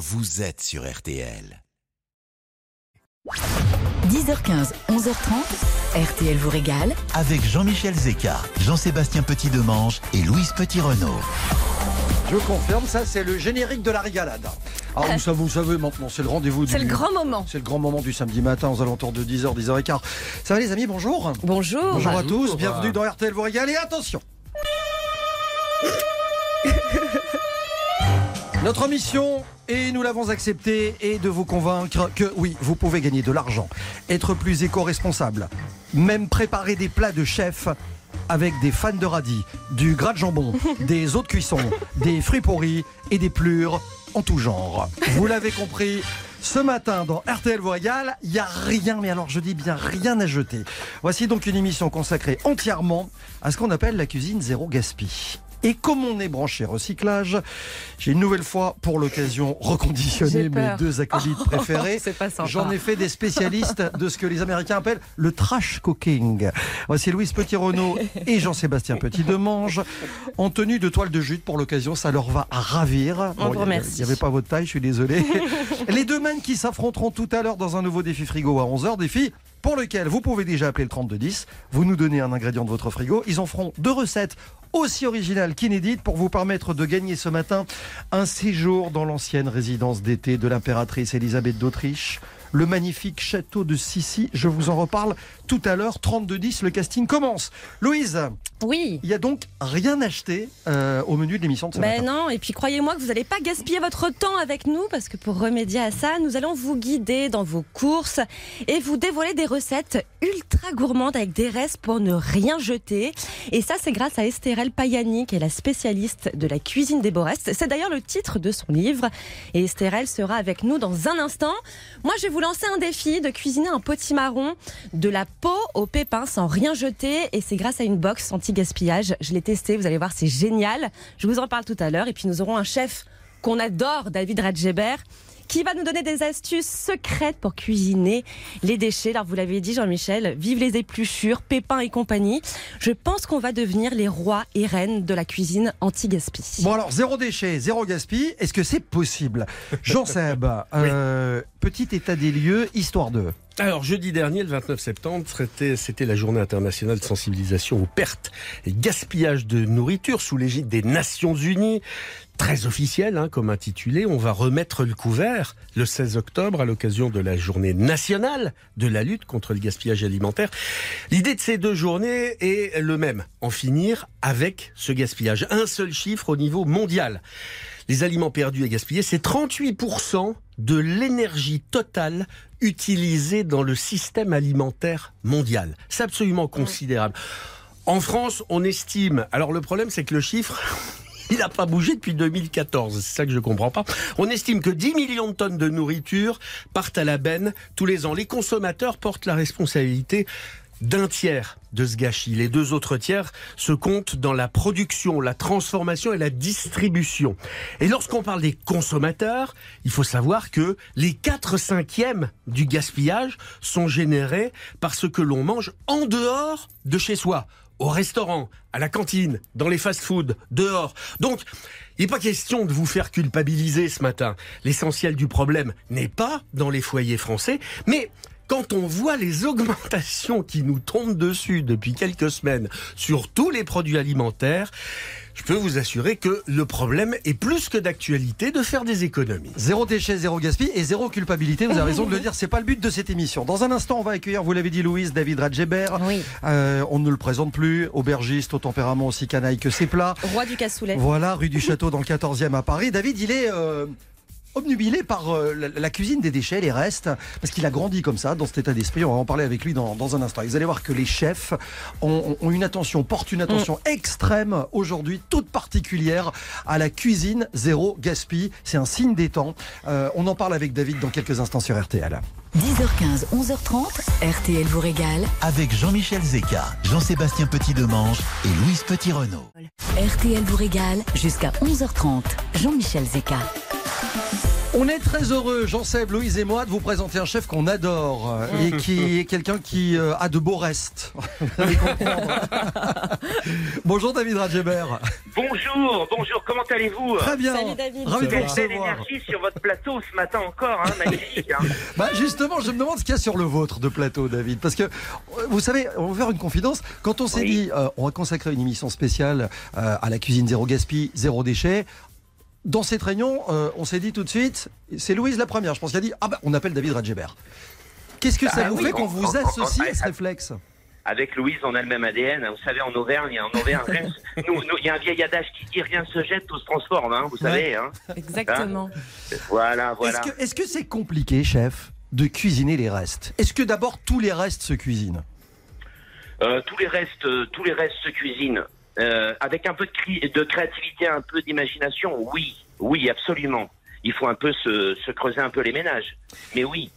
vous êtes sur RTL. 10h15, 11h30, RTL vous régale. Avec Jean-Michel Zeka, Jean-Sébastien Petit-Demange et Louise Petit-Renault. Je confirme, ça c'est le générique de la régalade. Alors vous savez, vous savez maintenant, c'est le rendez-vous du... C'est le grand moment. C'est le grand moment du samedi matin aux alentours de 10h, 10h15. Ça va les amis, bonjour Bonjour. Bonjour à tous, bienvenue dans RTL vous régale et attention Notre mission, et nous l'avons accepté, est de vous convaincre que oui, vous pouvez gagner de l'argent, être plus éco-responsable, même préparer des plats de chef avec des fans de radis, du gras de jambon, des eaux de cuisson, des fruits pourris et des plures en tout genre. Vous l'avez compris, ce matin dans RTL vous régale, il n'y a rien, mais alors je dis bien rien à jeter. Voici donc une émission consacrée entièrement à ce qu'on appelle la cuisine zéro gaspille. Et comme on est branché recyclage, j'ai une nouvelle fois, pour l'occasion, reconditionné mes deux acolytes Oh, préférés. J'en ai fait des spécialistes de ce que les Américains appellent le trash cooking. Voici Louise Petit-Renault et Jean-Sébastien Petit-Demange en tenue de toile de jute pour l'occasion. Ça leur va à ravir. On vous il avait- n'y avait pas votre taille, je suis désolé. les deux mêmes qui s'affronteront tout à l'heure dans un nouveau défi frigo à 11h. Défi pour lequel vous pouvez déjà appeler le 3210. Vous nous donnez un ingrédient de votre frigo. Ils en feront deux recettes aussi originales qu'inédites pour vous permettre de gagner ce matin un séjour dans l'ancienne résidence d'été de l'impératrice Elisabeth d'Autriche. Le magnifique château de Sissi, je vous en reparle tout à l'heure, 32-10, le casting commence. Louise, Oui. il n'y a donc rien acheté euh, au menu de l'émission de ce Ben matin. non, et puis croyez-moi que vous n'allez pas gaspiller votre temps avec nous parce que pour remédier à ça, nous allons vous guider dans vos courses et vous dévoiler des recettes ultra gourmandes avec des restes pour ne rien jeter. Et ça, c'est grâce à Estérelle Payani qui est la spécialiste de la cuisine des beaux restes. C'est d'ailleurs le titre de son livre. Et Estérelle sera avec nous dans un instant. Moi, je vais vous lancer un défi de cuisiner un potimarron de la peau au pépin sans rien jeter. Et c'est grâce à une box anti-gaspillage. Je l'ai testé, vous allez voir, c'est génial. Je vous en parle tout à l'heure. Et puis nous aurons un chef qu'on adore, David Radgeber, qui va nous donner des astuces secrètes pour cuisiner les déchets. Alors vous l'avez dit Jean-Michel, vive les épluchures, pépins et compagnie. Je pense qu'on va devenir les rois et reines de la cuisine anti-gaspi. Bon alors, zéro déchet, zéro gaspille, est-ce que c'est possible? Jean-Seb, euh, petit état des lieux, histoire de... Alors, jeudi dernier, le 29 septembre, c'était, c'était la journée internationale de sensibilisation aux pertes et gaspillage de nourriture sous l'égide des Nations Unies. Très officiel, hein, comme intitulé. On va remettre le couvert le 16 octobre à l'occasion de la journée nationale de la lutte contre le gaspillage alimentaire. L'idée de ces deux journées est le même. En finir avec ce gaspillage. Un seul chiffre au niveau mondial. Les aliments perdus et gaspillés, c'est 38% de l'énergie totale utilisée dans le système alimentaire mondial. C'est absolument considérable. En France, on estime. Alors le problème, c'est que le chiffre. Il n'a pas bougé depuis 2014, c'est ça que je comprends pas. On estime que 10 millions de tonnes de nourriture partent à la benne tous les ans. Les consommateurs portent la responsabilité d'un tiers de ce gâchis. Les deux autres tiers se comptent dans la production, la transformation et la distribution. Et lorsqu'on parle des consommateurs, il faut savoir que les 4 cinquièmes du gaspillage sont générés par ce que l'on mange en dehors de chez soi au restaurant, à la cantine, dans les fast-foods, dehors. Donc, il n'est pas question de vous faire culpabiliser ce matin. L'essentiel du problème n'est pas dans les foyers français, mais quand on voit les augmentations qui nous tombent dessus depuis quelques semaines sur tous les produits alimentaires, je peux vous assurer que le problème est plus que d'actualité de faire des économies. Zéro déchet, zéro gaspille et zéro culpabilité. Vous avez raison de le dire, c'est pas le but de cette émission. Dans un instant, on va accueillir, vous l'avez dit, Louise, David Radgeber. Oui. Euh, on ne le présente plus, aubergiste au tempérament aussi canaille que ses plats. Roi du cassoulet. Voilà, rue du Château dans le 14e à Paris. David, il est euh, obnubilé par euh, la, la cuisine des déchets, les restes, parce qu'il a grandi comme ça, dans cet état d'esprit. On va en parler avec lui dans, dans un instant. Et vous allez voir que les chefs ont, ont une attention, portent une attention extrême aujourd'hui, toute particulière à la cuisine zéro gaspille. C'est un signe des temps. Euh, on en parle avec David dans quelques instants sur RTL. 10h15, 11h30, RTL vous régale. Avec Jean-Michel Zeka, Jean-Sébastien Petit-Demange et Louise Petit-Renault. RTL vous régale jusqu'à 11h30. Jean-Michel Zeka. On est très heureux, Jean-Seb, Louise et moi, de vous présenter un chef qu'on adore euh, et qui est quelqu'un qui euh, a de beaux restes. Vous allez comprendre. bonjour David Radjeber. Bonjour, bonjour, comment allez-vous Très bien. Salut, David. Ravi de vous belle recevoir. énergie sur votre plateau ce matin encore, hein, magnifique. hein. Bah justement, je me demande ce qu'il y a sur le vôtre de plateau, David. Parce que, euh, vous savez, on va faire une confidence. Quand on s'est Oui. dit, euh, on va consacrer une émission spéciale euh, à la cuisine zéro gaspille, zéro déchet, dans cette réunion, euh, on s'est dit tout de suite, c'est Louise la première, je pense, qui a dit, ah bah, on appelle David Radjeber. Qu'est-ce que ça Ah vous oui, fait qu'on on- vous associe à ce réflexe Avec Louise, on a le même ADN. hein. Vous savez, en Auvergne, en Auvergne, il y a un vieil adage qui dit rien ne se jette, tout se transforme. hein, vous savez. Hein. Exactement. Voilà, voilà. Est-ce que est-ce que c'est compliqué, chef, de cuisiner les restes? Est-ce que d'abord tous les restes se cuisinent? Euh, tous les restes, euh, tous les restes se cuisinent. Euh, avec un peu de, de créativité, un peu d'imagination, oui, oui, absolument. Il faut un peu se, se creuser un peu les ménages. Mais oui.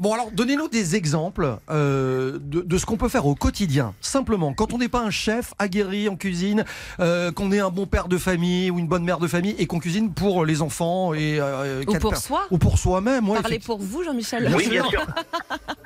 Bon alors, donnez-nous des exemples euh, de, de ce qu'on peut faire au quotidien, simplement. Quand on n'est pas un chef aguerri en cuisine, euh, qu'on est un bon père de famille ou une bonne mère de famille et qu'on cuisine pour les enfants et euh, Ou pour soi. ou pour soi-même. ouais, Parlez pour vous, Jean-Michel. Oui, bien sûr.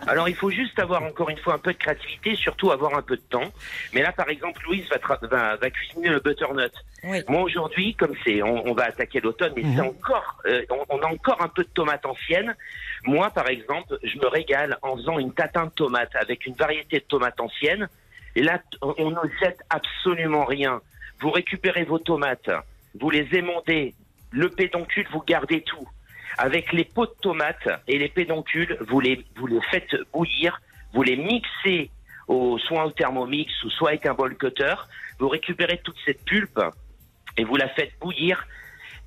Alors, il faut juste avoir encore une fois un peu de créativité, surtout avoir un peu de temps. Mais là, par exemple, Louise va, va, va cuisiner le butternut. Oui. Moi, aujourd'hui, comme c'est, on, on va attaquer l'automne, mais Mhm. c'est encore, euh, on, on a encore un peu de tomates anciennes. Moi, par exemple, je me régale en faisant une tatin de tomates avec une variété de tomates anciennes. Et là, on ne jette absolument rien. Vous récupérez vos tomates, vous les émondez, le pédoncule, vous gardez tout. Avec les pots de tomates et les pédoncules, vous les, vous les faites bouillir, vous les mixez soit au thermomix ou soit avec un bol cutter. Vous récupérez toute cette pulpe et vous la faites bouillir.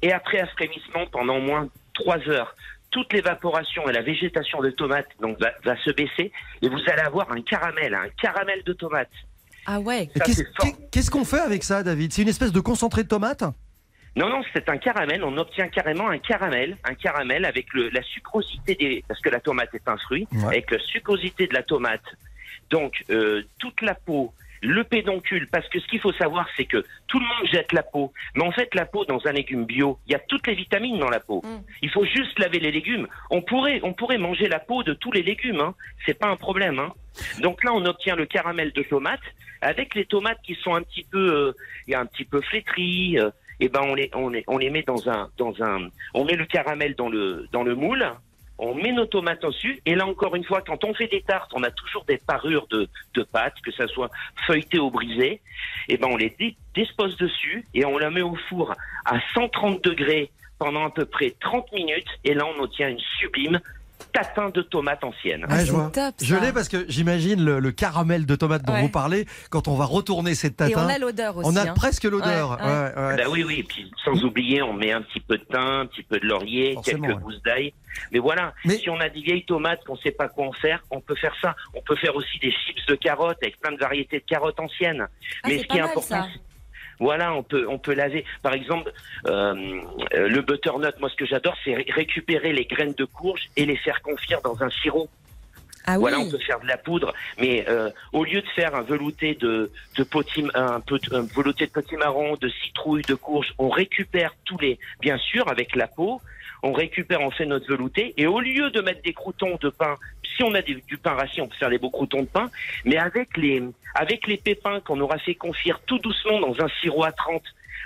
Et après frémissement pendant au moins trois heures, toute l'évaporation et la végétation de tomates donc, va, va se baisser et vous allez avoir un caramel, un caramel de tomates. Ah ouais. Qu'est-ce c'est fort. qu'est- qu'est-ce qu'on fait avec ça, David? C'est une espèce de concentré de tomate Non, non, c'est un caramel. On obtient carrément un caramel, un caramel avec le, la sucrosité des, parce que la tomate est un fruit, Ouais. avec la sucrosité de la tomate. Donc euh, toute la peau, le pédoncule, parce que ce qu'il faut savoir, c'est que tout le monde jette la peau, mais en fait la peau dans un légume bio, il y a toutes les vitamines dans la peau. Mm. Il faut juste laver les légumes. On pourrait, on pourrait manger la peau de tous les légumes, hein. c'est pas un problème. Hein. Donc là, on obtient le caramel de tomate avec les tomates qui sont un petit peu, euh, un petit peu flétries. euh, et ben on les, on les, on les met dans un, dans un, on met le caramel dans le, dans le moule. On met nos tomates dessus et là encore une fois, quand on fait des tartes, on a toujours des parures de, de pâtes, que ça soit feuilleté ou brisé. Et ben on les dispose dessus et on la met au four à 130 degrés pendant à peu près 30 minutes et là on obtient une sublime tatin de tomates anciennes. Ah, je c'est vois. top, Je ça. l'ai parce que j'imagine le, le caramel de tomate dont Ouais. vous parlez quand on va retourner cette Et on tatin. a l'odeur aussi. On a hein. presque l'odeur. Ouais, ouais, ouais. Bah oui, oui, et puis sans oublier, on met un petit peu de thym, un petit peu de laurier, Forcément, quelques ouais. gousses d'ail. Mais voilà, Mais- si on a des vieilles tomates qu'on sait pas quoi en faire, on peut faire ça. On peut faire aussi des chips de carottes avec plein de variétés de carottes anciennes. Ah, Mais ce qui est mal, important, voilà, on peut on peut laver. Par exemple, euh, euh, le butternut. Moi, ce que j'adore, c'est ré- récupérer les graines de courge et les faire confire dans un sirop. Ah oui. Voilà, on peut faire de la poudre, mais euh, au lieu de faire un velouté de, de potim, un, peu, un velouté de potimarron, de citrouille, de courge, on récupère tous les, bien sûr, avec la peau, on récupère, on fait notre velouté, et au lieu de mettre des croutons de pain, si on a des- du pain rassis, on peut faire des beaux croutons de pain, mais avec les, avec les pépins qu'on aura fait confire tout doucement dans un sirop à 30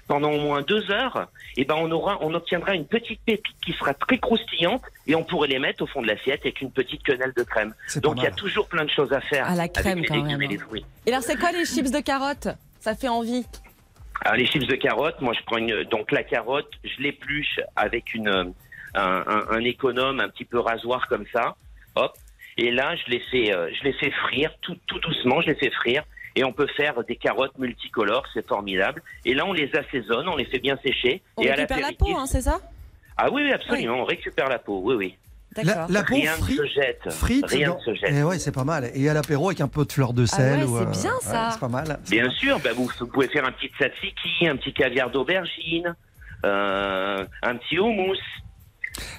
pendant au moins deux heures, et ben on aura, on obtiendra une petite pépite qui sera très croustillante, et on pourrait les mettre au fond de l'assiette avec une petite quenelle de crème. Donc il y a toujours plein de choses à faire À la crème, avec quand les légumes même, et les hein. fruits. Et alors, c'est quoi les chips de carottes? Ça fait envie. Alors les chips de carottes, moi je prends une, donc la carotte, je l'épluche avec une un, un- un économe, un petit peu rasoir comme ça, hop. Et là je les fais euh, je les fais frire tout, tout doucement, je les fais frire. Et on peut faire des carottes multicolores, c'est formidable. Et là, on les assaisonne, on les fait bien sécher. On et à récupère la peau, hein, c'est ça? Ah oui, oui, absolument, on récupère la peau, oui, oui. La, D'accord. la peau Rien ne frite, se jette. frite Rien dans- ne se jette. Eh ouais, c'est pas mal. Et à l'apéro avec un peu de fleur de sel. ouais, ou, c'est bien, ça. c'est pas mal. Bien sûr, bah, vous, vous pouvez faire un petit tzatziki, un petit caviar d'aubergine, euh, un petit houmous.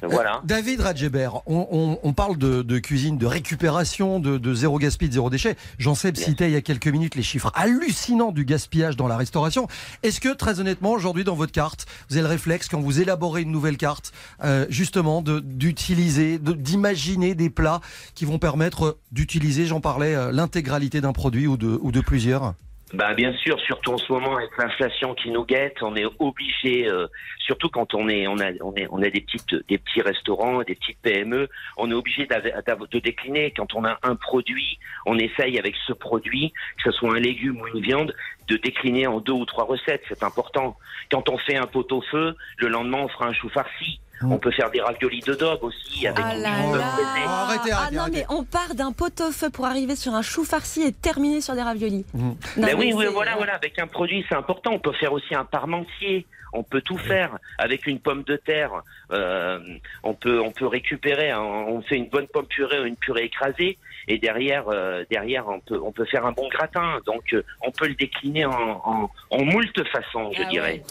Voilà. David Radjeber, on, on- on parle de, de cuisine, de récupération, de, de zéro gaspille, de zéro déchet. J'en sais citait il y a quelques minutes les chiffres hallucinants du gaspillage dans la restauration. Est-ce que, très honnêtement, aujourd'hui dans votre carte, vous avez le réflexe, quand vous élaborez une nouvelle carte, euh, justement, d'utiliser, de- d'imaginer des plats qui vont permettre euh, d'utiliser, j'en parlais, euh, l'intégralité d'un produit ou de, ou de plusieurs? Bah bien sûr, surtout en ce moment avec l'inflation qui nous guette, on est obligé, euh, surtout quand on est, on a, on est, on a des petites, des petits restaurants, des petites PME, on est obligé de décliner. Quand on a un produit, on essaye avec ce produit, que ce soit un légume ou une viande, de décliner en deux ou trois recettes. C'est important. Quand on fait un pot-au-feu, le lendemain on fera un chou farci. Mm. On peut faire des raviolis de daube aussi avec Ah là là fraîchée. Arrêtez, Ah arrêtez, non, arrêtez. mais on part d'un pot-au-feu pour arriver sur un chou farci et terminer sur des raviolis. Non, Ben mais oui, voilà, voilà, avec un produit, c'est important. On peut faire aussi un parmentier. On peut tout faire avec une pomme de terre. euh, on peut, on peut récupérer. hein, on fait une bonne pomme purée ou une purée écrasée, et derrière, euh, derrière, on peut, on peut faire un bon gratin. Donc, euh, on peut le décliner en, en, en moult façons, je Ah dirais. ouais.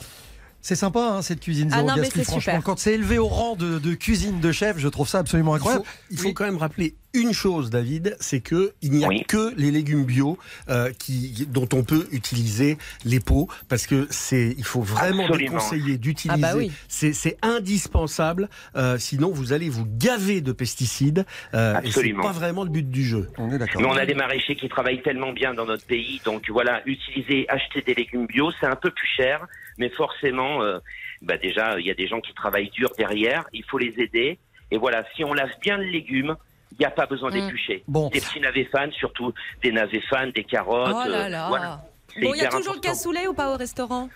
C'est sympa hein, cette cuisine Ah zéro non, mais gaspille. c'est Franchement, super. quand c'est élevé au rang de, de cuisine de chef, je trouve ça absolument Il incroyable. faut, il faut Oui. quand même rappeler une chose, David, c'est que il n'y a Oui. que les légumes bio euh, qui, dont on peut utiliser les pots, parce que c'est, il faut vraiment Absolument. déconseiller d'utiliser. Ah bah oui. C'est, c'est indispensable, euh, sinon vous allez vous gaver de pesticides. euh, et c'est Absolument. pas vraiment le but du jeu. On est d'accord. Mais on a des maraîchers qui travaillent tellement bien dans notre pays, donc voilà, utiliser, acheter des légumes bio, c'est un peu plus cher, mais forcément, euh, bah déjà, il y a des gens qui travaillent dur derrière, il faut les aider. Et voilà, si on lave bien le légume, il n'y a pas besoin d'éplucher. Bon. Des petits navets fans, surtout des navets fans, des carottes. Oh là euh, là. voilà. C'est Bon, il y a toujours le cassoulet ou pas au restaurant?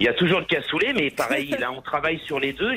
Il y a toujours le cassoulet, mais pareil, là, on travaille sur les deux.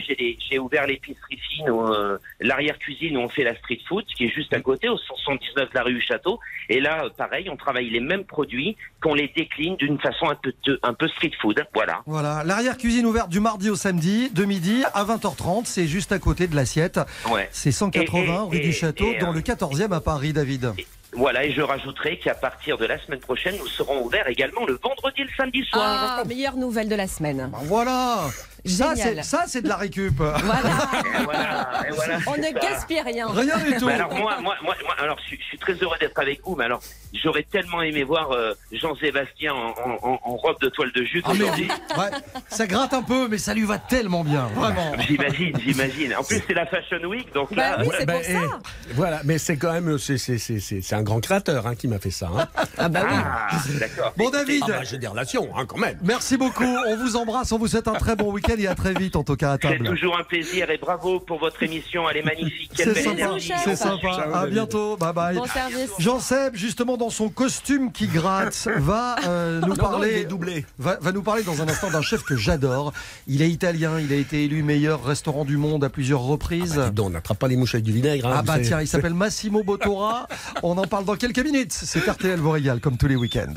J'ai ouvert l'épicerie fine, euh, l'arrière-cuisine où on fait la street food, qui est juste à côté, au 179 de la rue du Château. Et là, euh, pareil, on travaille les mêmes produits, qu'on les décline d'une façon un peu, un peu street food. Voilà. Voilà, l'arrière-cuisine ouverte du mardi au samedi, de midi à 20h30, c'est juste à côté de l'assiette. Ouais. C'est 180 Et- et- rue du Château, et, dans euh, le 14e à Paris, David. Voilà, et je rajouterai qu'à partir de la semaine prochaine, nous serons ouverts également le vendredi et le samedi soir. Ah, meilleure nouvelle de la semaine. Ben voilà ça, Génial. c'est, ça, c'est de la récup. Voilà, Et voilà, et voilà, on ne gaspille rien. Rien du tout. Alors moi, moi, moi, moi, alors je, suis- je suis très heureux d'être avec vous. Mais alors, j'aurais tellement aimé voir euh, Jean-Sébastien en, en- en- en robe de toile de jute Ah, mais- aujourd'hui. ouais, ça gratte un peu, mais ça lui va tellement bien, vraiment. J'imagine, j'imagine. En plus, c'est la Fashion Week, donc Bah là, oui, voilà. c'est pour ça. eh, voilà, mais c'est quand même, c'est, un grand créateur hein, qui m'a fait ça. Hein. Ah bah oui. Ah, d'accord. Bon, David, Ah bah, j'ai des relations, hein, quand même. merci beaucoup. On vous embrasse, on vous souhaite un très bon week-end et à très vite, en tout cas, à C'est table. toujours un plaisir et bravo pour votre émission. Elle est magnifique. Quelle C'est belle sympa, énergie. c'est sympa. Ciao, À bientôt, bye bye. Bon service. Jean Seb, justement dans son costume qui gratte, va euh, nous Non, non, parler. doublé. Va, va nous parler dans un instant d'un chef que j'adore. Il est italien, il a été élu meilleur restaurant du monde à plusieurs reprises. Dis donc, on n'attrape pas les mouches avec du vinaigre. hein, Ah bah tiens, il s'appelle Massimo Bottora. On en parle dans quelques minutes. C'est RTL vous régale comme tous les week-ends.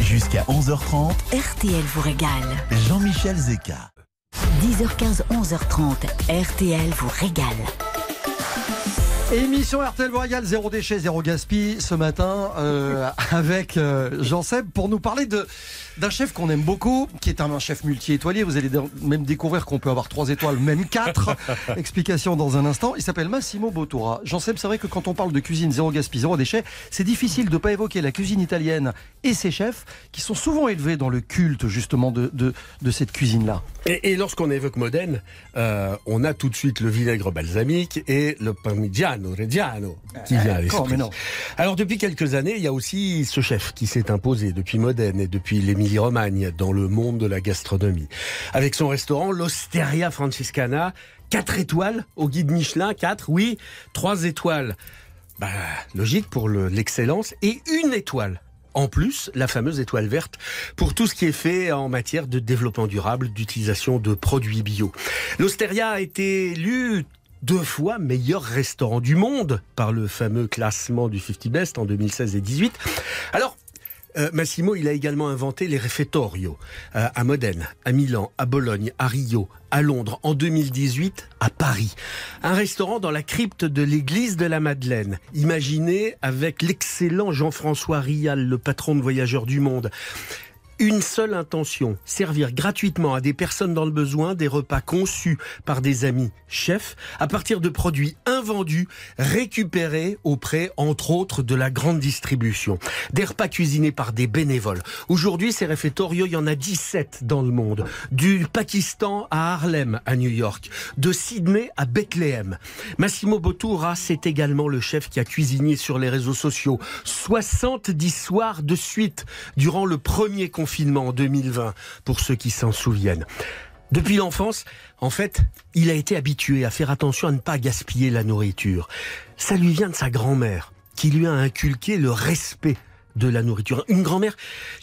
Jusqu'à 11h30, RTL vous régale. Jean-Michel Zeka. 10h15, 11h30. RTL vous régale. Émission RTL régale, zéro déchet, zéro gaspille ce matin euh, avec euh, Jean Seb pour nous parler de d'un chef qu'on aime beaucoup, qui est un, chef multi-étoilé. Vous allez même découvrir qu'on peut avoir trois étoiles, même quatre. Explication dans un instant. Il s'appelle Massimo Bottura. Jean Seb, c'est vrai que quand on parle de cuisine zéro gaspille, zéro déchet, c'est difficile de pas évoquer la cuisine italienne et ses chefs qui sont souvent élevés dans le culte justement de, de, de cette cuisine-là. Et, et lorsqu'on évoque Modène, euh, on a tout de suite le vinaigre balsamique et le parmigiano reggiano qui vient à l'esprit. non. Alors depuis quelques années, il y a aussi ce chef qui s'est imposé depuis Modène et depuis l'Émilie-Romagne dans le monde de la gastronomie. Avec son restaurant l'Osteria Francescana, 4 étoiles au guide Michelin, 4, oui, 3 étoiles. Bah, logique pour le- l'excellence et une étoile. En plus, la fameuse étoile verte pour tout ce qui est fait en matière de développement durable, d'utilisation de produits bio. L'Osteria a été élu deux fois meilleur restaurant du monde par le fameux classement du 50 Best en 2016 et 18. Alors, euh, Massimo, il a également inventé les refettorio euh, à Modène, à Milan, à Bologne, à Rio, à Londres, en 2018, à Paris. Un restaurant dans la crypte de l'église de la Madeleine, imaginé avec l'excellent Jean-François Rial, le patron de Voyageurs du Monde. Une seule intention, servir gratuitement à des personnes dans le besoin des repas conçus par des amis chefs à partir de produits invendus récupérés auprès, entre autres, de la grande distribution. Des repas cuisinés par des bénévoles. Aujourd'hui, ces réfectorios, il y en a 17 dans le monde. Du Pakistan à Harlem, à New York. De Sydney à Bethléem. Massimo Bottura, c'est également le chef qui a cuisiné sur les réseaux sociaux 70 soirs de suite durant le premier confinement en 2020, pour ceux qui s'en souviennent. Depuis l'enfance, en fait, il a été habitué à faire attention à ne pas gaspiller la nourriture. Ça lui vient de sa grand-mère, qui lui a inculqué le respect de la nourriture. Une grand-mère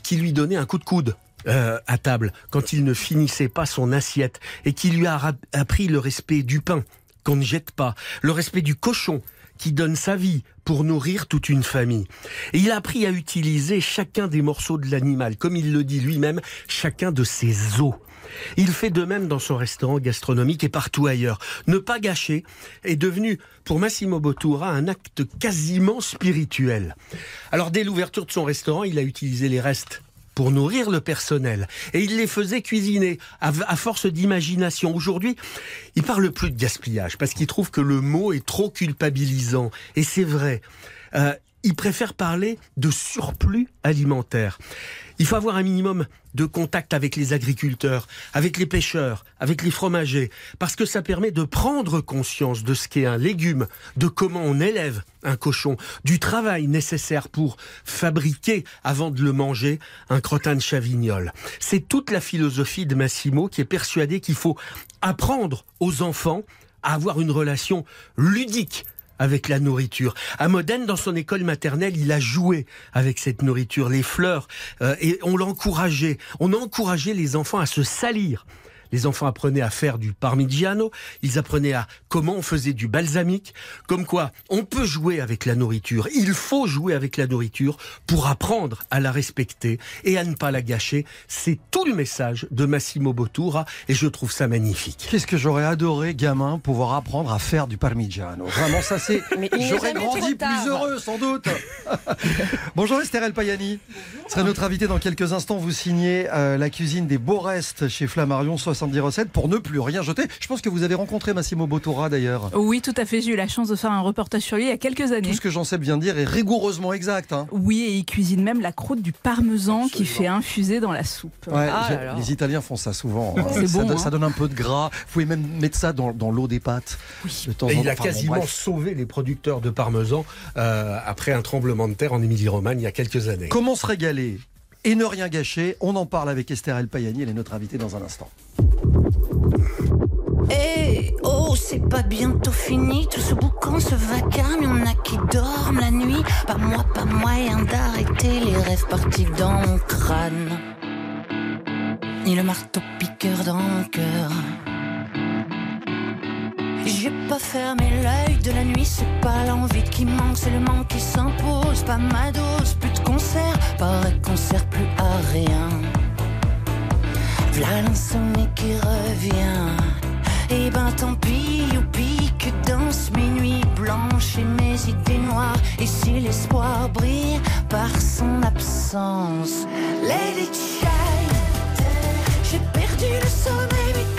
qui lui donnait un coup de coude euh, à table quand il ne finissait pas son assiette et qui lui a appris le respect du pain qu'on ne jette pas, le respect du cochon qui donne sa vie pour nourrir toute une famille. Et il a appris à utiliser chacun des morceaux de l'animal, comme il le dit lui-même, chacun de ses os. Il fait de même dans son restaurant gastronomique et partout ailleurs. Ne pas gâcher est devenu, pour Massimo Bottura, un acte quasiment spirituel. Alors, dès l'ouverture de son restaurant, il a utilisé les restes pour nourrir le personnel. Et il les faisait cuisiner à, force d'imagination. Aujourd'hui, il parle plus de gaspillage parce qu'il trouve que le mot est trop culpabilisant. Et c'est vrai. Euh, il préfère parler de surplus alimentaire. Il faut avoir un minimum de contact avec les agriculteurs, avec les pêcheurs, avec les fromagers, parce que ça permet de prendre conscience de ce qu'est un légume, de comment on élève un cochon, du travail nécessaire pour fabriquer, avant de le manger, un crottin de chavignol. C'est toute la philosophie de Massimo qui est persuadé qu'il faut apprendre aux enfants à avoir une relation ludique avec la nourriture. À Modène, dans son école maternelle, il a joué avec cette nourriture, les fleurs, euh, et on l'encourageait. On encourageait les enfants à se salir les enfants apprenaient à faire du parmigiano, ils apprenaient à comment on faisait du balsamique, comme quoi on peut jouer avec la nourriture, il faut jouer avec la nourriture pour apprendre à la respecter et à ne pas la gâcher. C'est tout le message de Massimo Bottura et je trouve ça magnifique. Qu'est-ce que j'aurais adoré, gamin, pouvoir apprendre à faire du parmigiano. Vraiment, ça c'est... J'aurais grandi plus heureux, sans doute. Bonjour Esther El Payani. Serait notre invité dans quelques instants. Vous signez euh, la cuisine des beaux restes chez Flammarion 70 recettes pour ne plus rien jeter. Je pense que vous avez rencontré Massimo Bottura d'ailleurs. Oui, tout à fait. J'ai eu la chance de faire un reportage sur lui il y a quelques années. Tout ce que j'en sais bien dire est rigoureusement exact. Hein. Oui, et il cuisine même la croûte du parmesan qui fait infuser dans la soupe. Ah les Italiens font ça souvent. Hein. ça, hein. ça, donne un peu de gras. Vous pouvez même mettre ça dans, l'eau des pâtes. Oui. et il a quasiment sauvé les producteurs de parmesan euh, après un tremblement de terre en Émilie-Romagne il y a quelques années. Comment se régaler? Et ne rien gâcher. On en parle avec Esther El Payani, elle est notre invitée dans un instant. Eh oh, c'est pas bientôt fini, tout ce boucan, ce vacarme, y'en a qui dorment la nuit. Pas moi, pas moyen d'arrêter les rêves partis dans mon crâne. Ni le marteau piqueur dans mon cœur. J'ai pas fermé l'œil de la nuit, c'est pas l'envie qui manque, c'est le manque qui s'impose. Pas ma dose, plus de concert, paraît qu'on sert plus à rien. V'là l'insomnie qui revient. Et eh ben tant pis, youpi, que dansent mes nuits blanches et mes idées noires. Et si l'espoir brille par son absence, it shine. J'ai perdu le sommeil,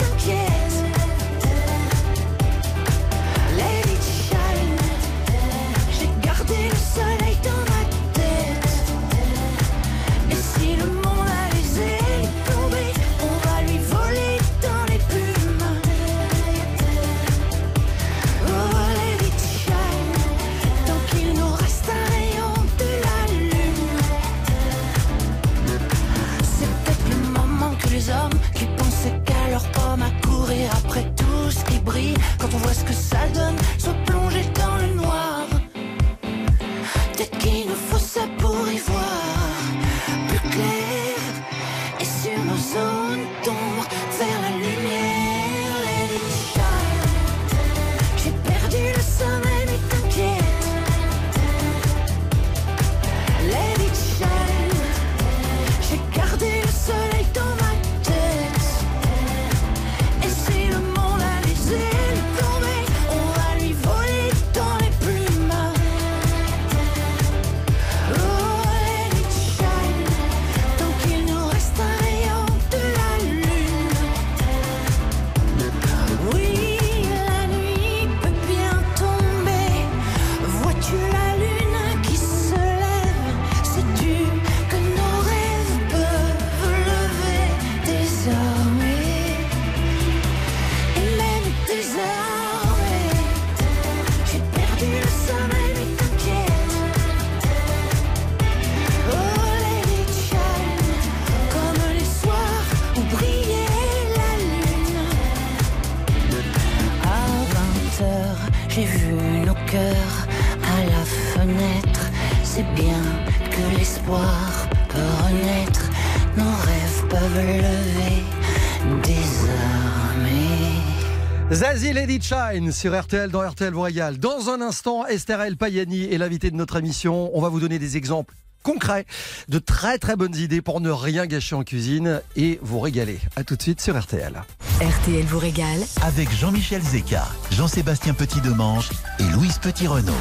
Zazie Lady Shine sur RTL dans RTL vous régale. Dans un instant, Estherelle Payani est l'invitée de notre émission. On va vous donner des exemples concrets de très très bonnes idées pour ne rien gâcher en cuisine et vous régaler. A tout de suite sur RTL. RTL vous régale Avec Jean-Michel Zeka, Jean-Sébastien Petit-Demange et Louise Petit-Renault.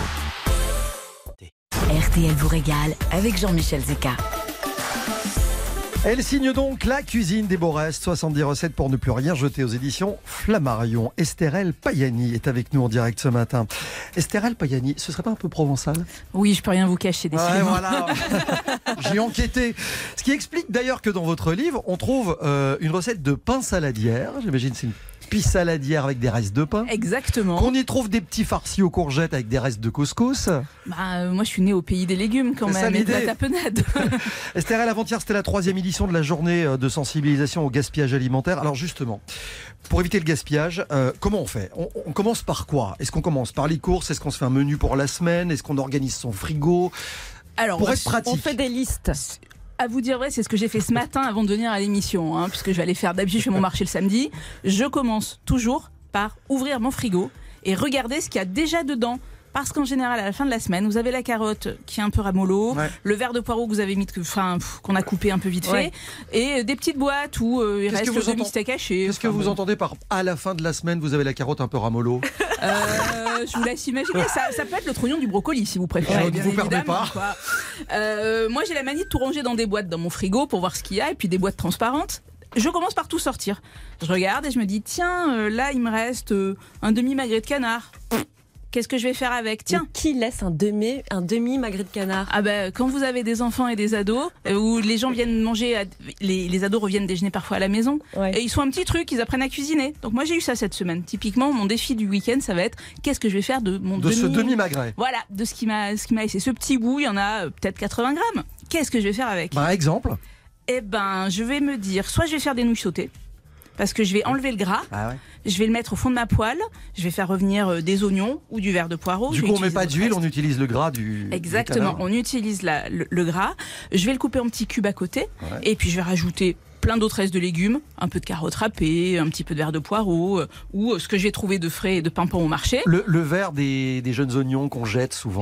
RTL vous régale avec Jean-Michel Zeka. Elle signe donc la cuisine des Borest, 70 recettes pour ne plus rien jeter aux éditions Flammarion. Estherelle Payani est avec nous en direct ce matin. Estherelle Payani, ce serait pas un peu provençal? Oui, je peux rien vous cacher, Ouais, décidément. voilà. J'ai enquêté. Ce qui explique d'ailleurs que dans votre livre, on trouve euh, une recette de pain saladière. J'imagine c'est une pisse saladière avec des restes de pain. Exactement. Qu'on y trouve des petits farcis aux courgettes avec des restes de couscous. Bah, euh, moi, je suis née au pays des légumes quand même, et de la tapenade. Esther, avant-hier, c'était la troisième édition de la journée euh, de sensibilisation au gaspillage alimentaire. Alors justement, pour éviter le gaspillage, euh, comment on fait? On, on commence par quoi? Est-ce qu'on commence par les courses? Est-ce qu'on se fait un menu pour la semaine? Est-ce qu'on organise son frigo? Alors, Pour être pratique. On fait des listes. À vous dire vrai, c'est ce que j'ai fait ce matin avant de venir à l'émission, hein, puisque je vais aller faire d'habitude, je mon marché le samedi. Je commence toujours par ouvrir mon frigo et regarder ce qu'il y a déjà dedans. Parce qu'en général, à la fin de la semaine, vous avez la carotte qui est un peu ramollo, Ouais. le verre de poireau que vous avez mis, enfin, qu'on a coupé un peu vite Ouais. fait, et des petites boîtes où euh, il Qu'est-ce que reste vous le demi-steak haché. Qu'est-ce que vous bon. entendez par à la fin de la semaine, vous avez la carotte un peu ramollo Euh, je vous laisse imaginer. Ça, ça peut être le trognon du brocoli si vous préférez. Je ne vous permets pas. quoi. Euh, moi, j'ai la manie de tout ranger dans des boîtes dans mon frigo pour voir ce qu'il y a et puis des boîtes transparentes. Je commence par tout sortir. Je regarde et je me dis tiens, euh, là, il me reste euh, un demi magret de canard. Qu'est-ce que je vais faire avec? Tiens. Mais Qui laisse un demi, un demi magret de canard? Ah ben, quand vous avez des enfants et des ados, euh, où les gens viennent manger, à- les, les ados reviennent déjeuner parfois à la maison, Ouais. et ils sont un petit truc, ils apprennent à cuisiner. Donc moi j'ai eu ça cette semaine. Typiquement, mon défi du week-end, ça va être qu'est-ce que je vais faire de mon de ce demi-magret voilà, de ce qui m'a ce qui m'a laissé ce petit bout, il y en a euh, peut-être 80 grammes. Qu'est-ce que je vais faire avec? Par exemple? Eh ben, je vais me dire, soit je vais faire des nouilles sautées, parce que je vais enlever le gras, ah ouais. je vais le mettre au fond de ma poêle, je vais faire revenir euh, des oignons ou du verre de poireau. Du coup, on met pas d'huile, on utilise le gras du. Exactement, on utilise la- le, le gras. Je vais le couper en petits cubes à côté, Ouais. et puis je vais rajouter plein d'autres restes de légumes, un peu de carottes râpées, un petit peu de verre de poireau, euh, ou euh, ce que j'ai trouvé de frais et de pimpon au marché. Le, le verre des, des jeunes oignons qu'on jette souvent.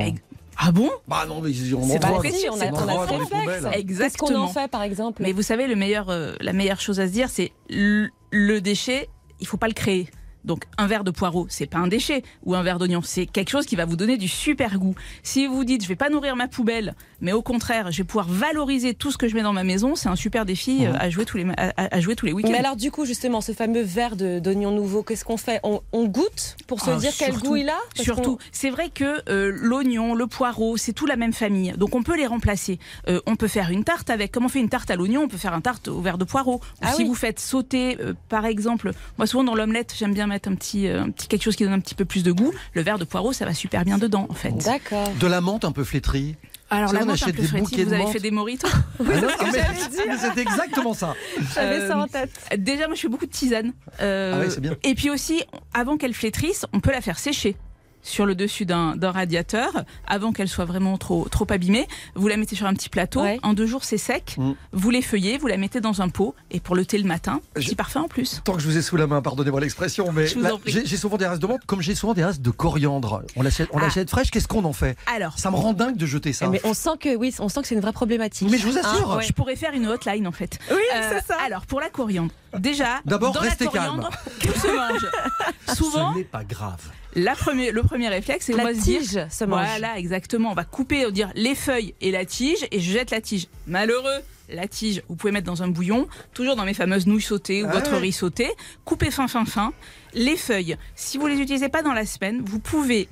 Ah bon? Bah non, mais on C'est en pas précis, on a, on a poubelles. ça. Qu'est-ce qu'on Exactement. en fait par exemple? Mais vous savez, le meilleur, euh, la meilleure chose à se dire, c'est le, le déchet, il faut pas le créer. Donc un verre de poireau, c'est pas un déchet, ou un verre d'oignon, c'est quelque chose qui va vous donner du super goût. Si vous dites, je vais pas nourrir ma poubelle, mais au contraire, je vais pouvoir valoriser tout ce que je mets dans ma maison, c'est un super défi euh, à jouer tous les à, jouer tous les week-ends. Mais alors du coup justement ce fameux verre de- d'oignon nouveau, qu'est-ce qu'on fait? On, on goûte pour se Ah, dire quel goût il a? Parce Surtout, c'est vrai que euh, l'oignon, le poireau, c'est tout la même famille. Donc on peut les remplacer. Euh, on peut faire une tarte avec. Comment on fait une tarte à l'oignon? On peut faire une tarte au verre de poireau. Ah si oui. vous faites sauter, euh, par exemple, moi souvent dans l'omelette, j'aime bien mettre un petit, euh, un petit quelque chose qui donne un petit peu plus de goût. Le verre de poireau, ça va super bien dedans, en fait. D'accord. De la menthe un peu flétrie. Alors la on achète peu des bouquets de vous avez menthe. fait des moritos Ah c'est exactement ça. J'avais ça Euh, en tête. Déjà, moi, je fais beaucoup de tisane. Euh, Ah ouais, c'est bien. Et puis aussi, avant qu'elle flétrisse, on peut la faire sécher sur le dessus d'un radiateur avant qu'elle soit vraiment trop trop abîmée. Vous la mettez sur un petit plateau. Ouais. En deux jours, c'est sec. Mm. Vous l'effeuillez, vous la mettez dans un pot et pour le thé le matin, Je- c'est parfait en plus. Tant que je vous ai sous la main, pardonnez-moi l'expression, mais j'ai souvent des restes de menthe, comme j'ai souvent des restes de coriandre. On l'achète on Ah. l'achète fraîche, qu'est-ce qu'on en fait? Alors, Ça me rend dingue de jeter ça. Mais on sent que oui, on sent que c'est une vraie problématique. Mais je vous assure. Hein, ouais. je pourrais faire une hotline en fait. Oui, Euh, c'est ça. Alors pour la coriandre, déjà, D'abord, dans restez la coriandre, tout se mange. Souvent, Ce n'est pas grave. La première, le premier réflexe, c'est La va se dire, tige se mange. Voilà, exactement. On va couper, on va dire les feuilles et la tige, et je jette la tige. Malheureux, la tige, vous pouvez mettre dans un bouillon, toujours dans mes fameuses nouilles sautées ou Ah votre ouais. riz sauté. Coupez fin, fin, fin. Les feuilles, si vous les utilisez pas dans la semaine, vous pouvez,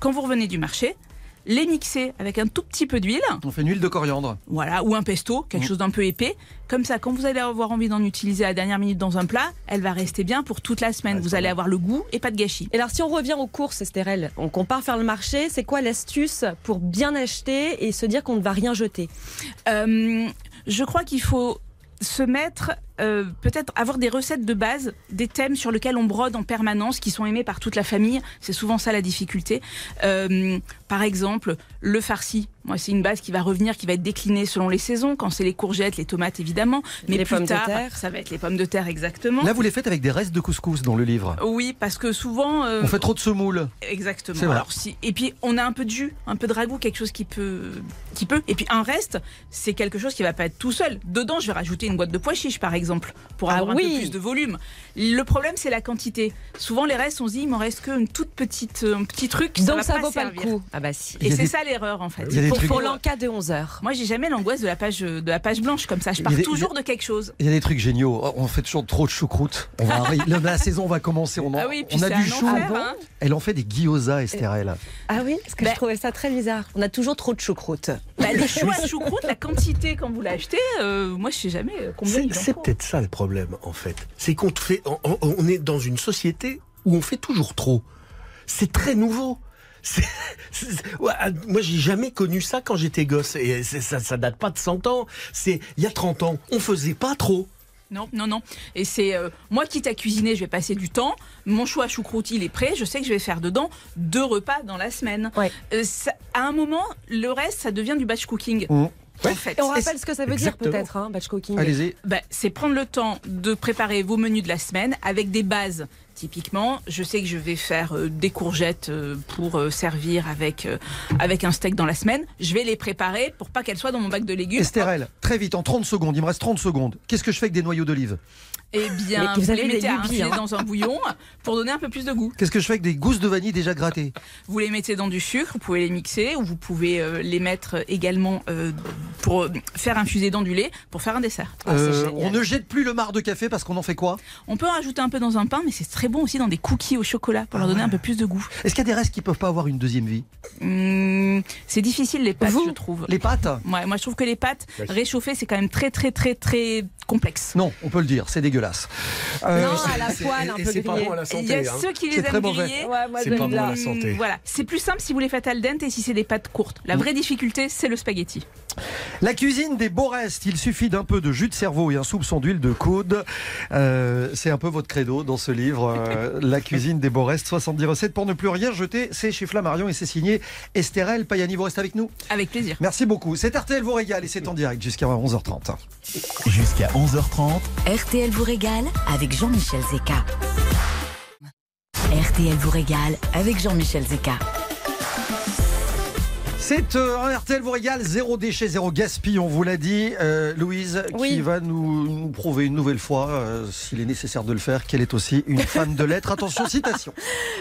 quand vous revenez du marché, les mixer avec un tout petit peu d'huile, On fait une huile de coriandre. voilà, ou un pesto, quelque Mm. chose d'un peu épais. Comme ça, quand vous allez avoir envie d'en utiliser à la dernière minute dans un plat, elle va rester bien pour toute la semaine. Ouais, vous allez avoir le goût et pas de gâchis. Et alors si on revient aux courses, Estherelle, on compare faire le marché, c'est quoi l'astuce pour bien acheter et se dire qu'on ne va rien jeter? Euh, je crois qu'il faut se mettre euh, peut-être avoir des recettes de base, des thèmes sur lesquels on brode en permanence, qui sont aimés par toute la famille. C'est souvent ça la difficulté. Euh, par exemple, le farci. Moi, c'est une base qui va revenir, qui va être déclinée selon les saisons. Quand c'est les courgettes, les tomates, évidemment. Mais Les plus pommes de tard, terre. ça va être les pommes de terre, exactement. Là, vous les faites avec des restes de couscous dans le livre. Oui, parce que souvent. euh, On fait trop de semoule. Exactement. C'est vrai. Alors, si... Et puis, on a un peu de jus, un peu de ragoût, quelque chose qui peut. Qui peut. Et puis, un reste, c'est quelque chose qui va pas être tout seul. Dedans, je vais rajouter une boîte de pois chiches, par exemple, pour Ah avoir un oui. peu plus de volume. Le problème, c'est la quantité. Souvent, les restes, on se dit, il m'en reste qu'une toute petite, un petit truc. Donc va ça pas vaut pas le coup. Ah bah si. Et a c'est des- ça l'erreur, en fait. Pour, trucs- pour l'enca de 11h. Moi, j'ai jamais l'angoisse de la page de la page blanche comme ça. Je pars des- toujours de quelque chose. Il y a des trucs géniaux. Oh, On fait toujours trop de choucroute. On va la, saison va commencer. On, en- Ah oui, puis on a du un chou. enfer, hein. Elle en fait des gyoza, Estherelle. Ah oui, parce que Ben- je trouvais ça très bizarre. On a toujours trop de choucroute. Bah, les choux à choucroute, la quantité quand vous l'achetez, euh, moi je sais jamais euh, combien C'est faut. Peut-être ça le problème, en fait. C'est qu'on te fait, on, est dans une société où on fait toujours trop. C'est très nouveau. C'est- c'est- ouais, ah, moi, j'ai jamais connu ça quand j'étais gosse. Et c'est- ça, ça date pas de 100 ans. C'est il y a 30 ans. On faisait pas trop. Non, non, non. Et c'est euh, moi quitte à cuisiner, je vais passer du temps. Mon choix à choucroute, il est prêt. Je sais que je vais faire dedans deux repas dans la semaine. Ouais. Euh, ça- à un moment, le reste, ça devient du batch cooking. Mmh. En fait, Et on rappelle ce que ça veut Exactement. dire peut-être, hein, batch cooking. Allez-y. Bah, c'est prendre le temps de préparer vos menus de la semaine avec des bases. Typiquement, je sais que je vais faire euh, des courgettes euh, pour euh, servir avec, euh, avec un steak dans la semaine. Je vais les préparer pour pas qu'elles soient dans mon bac de légumes. Estherelle, très vite, en 30 secondes. Il me reste 30 secondes. Qu'est-ce que je fais avec des noyaux d'olive? Eh bien, Mais vous vous, les mettez à lubies, infuser hein. dans un bouillon pour donner un peu plus de goût. Qu'est-ce que je fais avec des gousses de vanille déjà grattées? Vous les mettez dans du sucre, vous pouvez les mixer ou vous pouvez euh, les mettre également euh, pour euh, faire infuser dans du lait pour faire un dessert. Ah, Euh. On ne jette plus le marc de café parce qu'on en fait quoi? On peut en rajouter un peu dans un pain, mais c'est très bon aussi dans des cookies au chocolat pour leur donner un peu plus de goût. Est-ce qu'il y a des restes qui peuvent pas avoir une deuxième vie? Hum, c'est difficile les pâtes, Vous je trouve. Les pâtes? Ouais, moi je trouve que les pâtes réchauffées, c'est quand même très très très très complexe. Non, on peut le dire, c'est dégueulasse. Euh, non, à la poêle, un peu c'est pas grillé. bon à la Il y a hein. ceux qui les aiment grillés. Ouais, C'est pas bon à la santé. Voilà, c'est plus simple si vous les faites al dente et si c'est des pâtes courtes. La vraie difficulté, c'est le spaghetti. La cuisine des beaux restes, il suffit d'un peu de jus de cerveau et un soupçon d'huile de coude. Euh, c'est un peu votre credo dans ce livre, euh, La cuisine des beaux restes, 70 recettes pour ne plus rien jeter. C'est chez Flammarion et c'est signé Estherelle Payani. Vous restez avec nous? Avec plaisir. Merci beaucoup. C'est RTL vous régale et c'est en direct jusqu'à 11h30. Jusqu'à 11h30, RTL vous régale avec Jean-Michel Zeka. RTL vous régale avec Jean-Michel Zeka. C'est euh, un RTL vous régale, zéro déchet, zéro gaspille, on vous l'a dit. Euh, Louise, qui va nous, nous prouver une nouvelle fois, euh, s'il est nécessaire de le faire, qu'elle est aussi une fan de lettres. Attention, citation.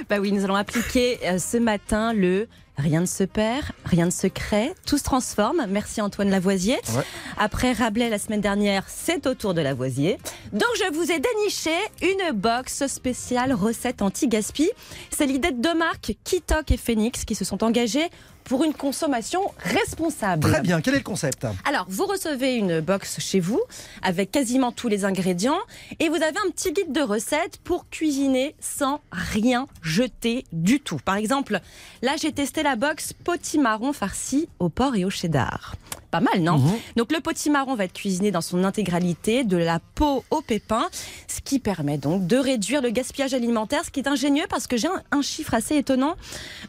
Bah oui, nous allons appliquer euh, ce matin le Rien ne se perd, rien ne se crée, tout se transforme. Merci Antoine Lavoisier. Ouais. Après Rabelais la semaine dernière, c'est au tour de Lavoisier. Donc je vous ai déniché une box spéciale recette anti-gaspi. C'est l'idée de deux marques, Kitok et Phoenix, qui se sont engagées pour une consommation responsable. Très bien, quel est le concept Alors, vous recevez une box chez vous avec quasiment tous les ingrédients et vous avez un petit guide de recettes pour cuisiner sans rien jeter du tout. Par exemple, là, j'ai testé la box potimarron farci au porc et au cheddar. Pas mal, non Mhm. Donc, le potimarron va être cuisiné dans son intégralité, de la peau au pépin, ce qui permet donc de réduire le gaspillage alimentaire, ce qui est ingénieux parce que j'ai un, un chiffre assez étonnant.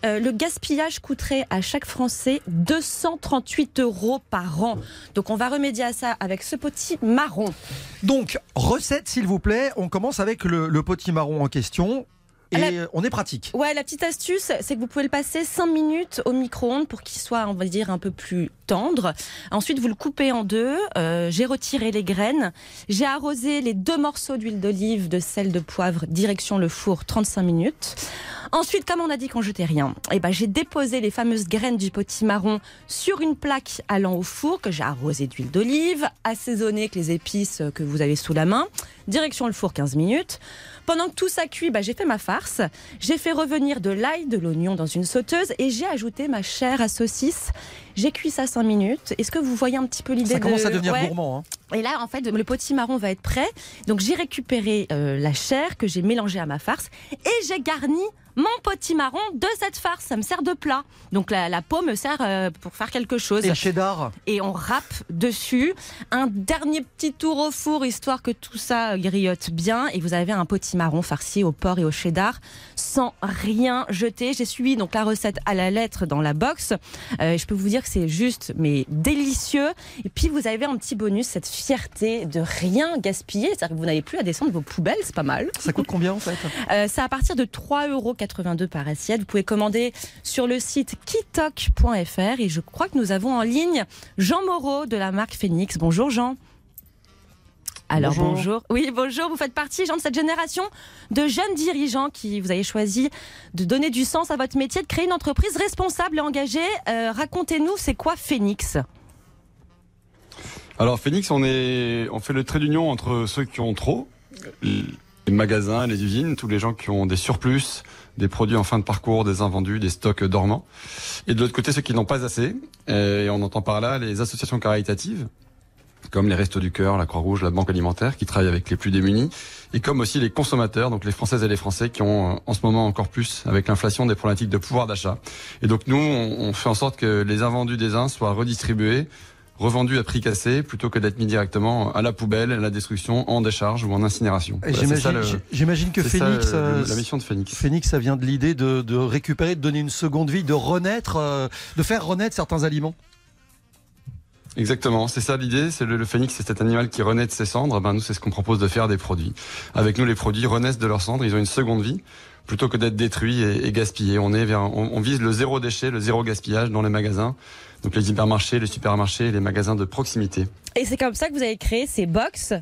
Euh, le gaspillage coûterait à chaque Français 238 euros par an. Donc on va remédier à ça avec ce petit marron. Donc, recette, s'il vous plaît. On commence avec le, le potimarron en question. Et La- on est pratique. Ouais, la petite astuce, c'est que vous pouvez le passer 5 minutes au micro-ondes pour qu'il soit, on va dire, un peu plus tendre. Ensuite, vous le coupez en deux. Euh, j'ai retiré les graines. J'ai arrosé les deux morceaux d'huile d'olive, de sel, de poivre, direction le four, 35 minutes. Ensuite, comme on a dit qu'on jetait rien, eh ben, j'ai déposé les fameuses graines du potimarron sur une plaque allant au four que j'ai arrosé d'huile d'olive, assaisonné avec les épices que vous avez sous la main. Direction le four, 15 minutes. Pendant que tout ça cuit, bah, j'ai fait ma farce. J'ai fait revenir de l'ail, de l'oignon dans une sauteuse et j'ai ajouté ma chair à saucisse. J'ai cuit ça 5 minutes. Est-ce que vous voyez un petit peu l'idée Ça commence de... à devenir Ouais. gourmand. hein. Et là, en fait, le potimarron va être prêt. Donc, j'ai récupéré euh, la chair que j'ai mélangée à ma farce et j'ai garni mon potimarron de cette farce. Ça me sert de plat. Donc la, la peau me sert euh, pour faire quelque chose. Et cheddar Et on râpe dessus. Un dernier petit tour au four, histoire que tout ça griotte bien. Et vous avez un potimarron farci au porc et au cheddar, sans rien jeter. J'ai suivi donc la recette à la lettre dans la box. Euh, je peux vous dire que c'est juste, mais délicieux. Et puis vous avez un petit bonus, cette fierté de rien gaspiller. C'est-à-dire que vous n'avez plus à descendre vos poubelles, c'est pas mal. Ça coûte combien en fait? Euh, c'est à partir de 3,82 euros par assiette. Vous pouvez commander sur le site kitok.fr et je crois que nous avons en ligne Jean Moreau de la marque Phoenix. Bonjour Jean. Alors bonjour. Bonjour. Oui, bonjour. Vous faites partie, Jean, de cette génération de jeunes dirigeants qui vous avez choisi de donner du sens à votre métier, de créer une entreprise responsable et engagée. Euh, Racontez-nous, c'est quoi Phoenix? Alors Phoenix, on est, on fait le trait d'union entre ceux qui ont trop, les magasins, les usines, tous les gens qui ont des surplus, des produits en fin de parcours, des invendus, des stocks dormants, et de l'autre côté ceux qui n'ont pas assez. Et on entend par là les associations caritatives, comme les Restos du Cœur, la Croix-Rouge, la Banque Alimentaire, qui travaillent avec les plus démunis, et comme aussi les consommateurs, donc les Françaises et les Français, qui ont euh, en ce moment encore plus, avec l'inflation, des problématiques de pouvoir d'achat. Et donc nous, on fait en sorte que les invendus des uns soient redistribués revendus à prix cassé plutôt que d'être mis directement à la poubelle, à la destruction, en décharge ou en incinération. Voilà, ça J'imagine que ça, Phoenix, le- euh, la mission de Phoenix. Phoenix, ça vient de l'idée de, de récupérer, de donner une seconde vie, de renaître, euh, de faire renaître certains aliments. Exactement, c'est ça l'idée. C'est le, le phénix, c'est cet animal qui renaît de ses cendres. Ben nous, c'est ce qu'on propose de faire des produits. Avec nous, les produits renaissent de leurs cendres. Ils ont une seconde vie plutôt que d'être détruits et, et gaspillés. On est vers, on, on vise le zéro déchet, le zéro gaspillage dans les magasins. Donc les hypermarchés, les supermarchés, les magasins de proximité. Et c'est comme ça que vous avez créé ces box?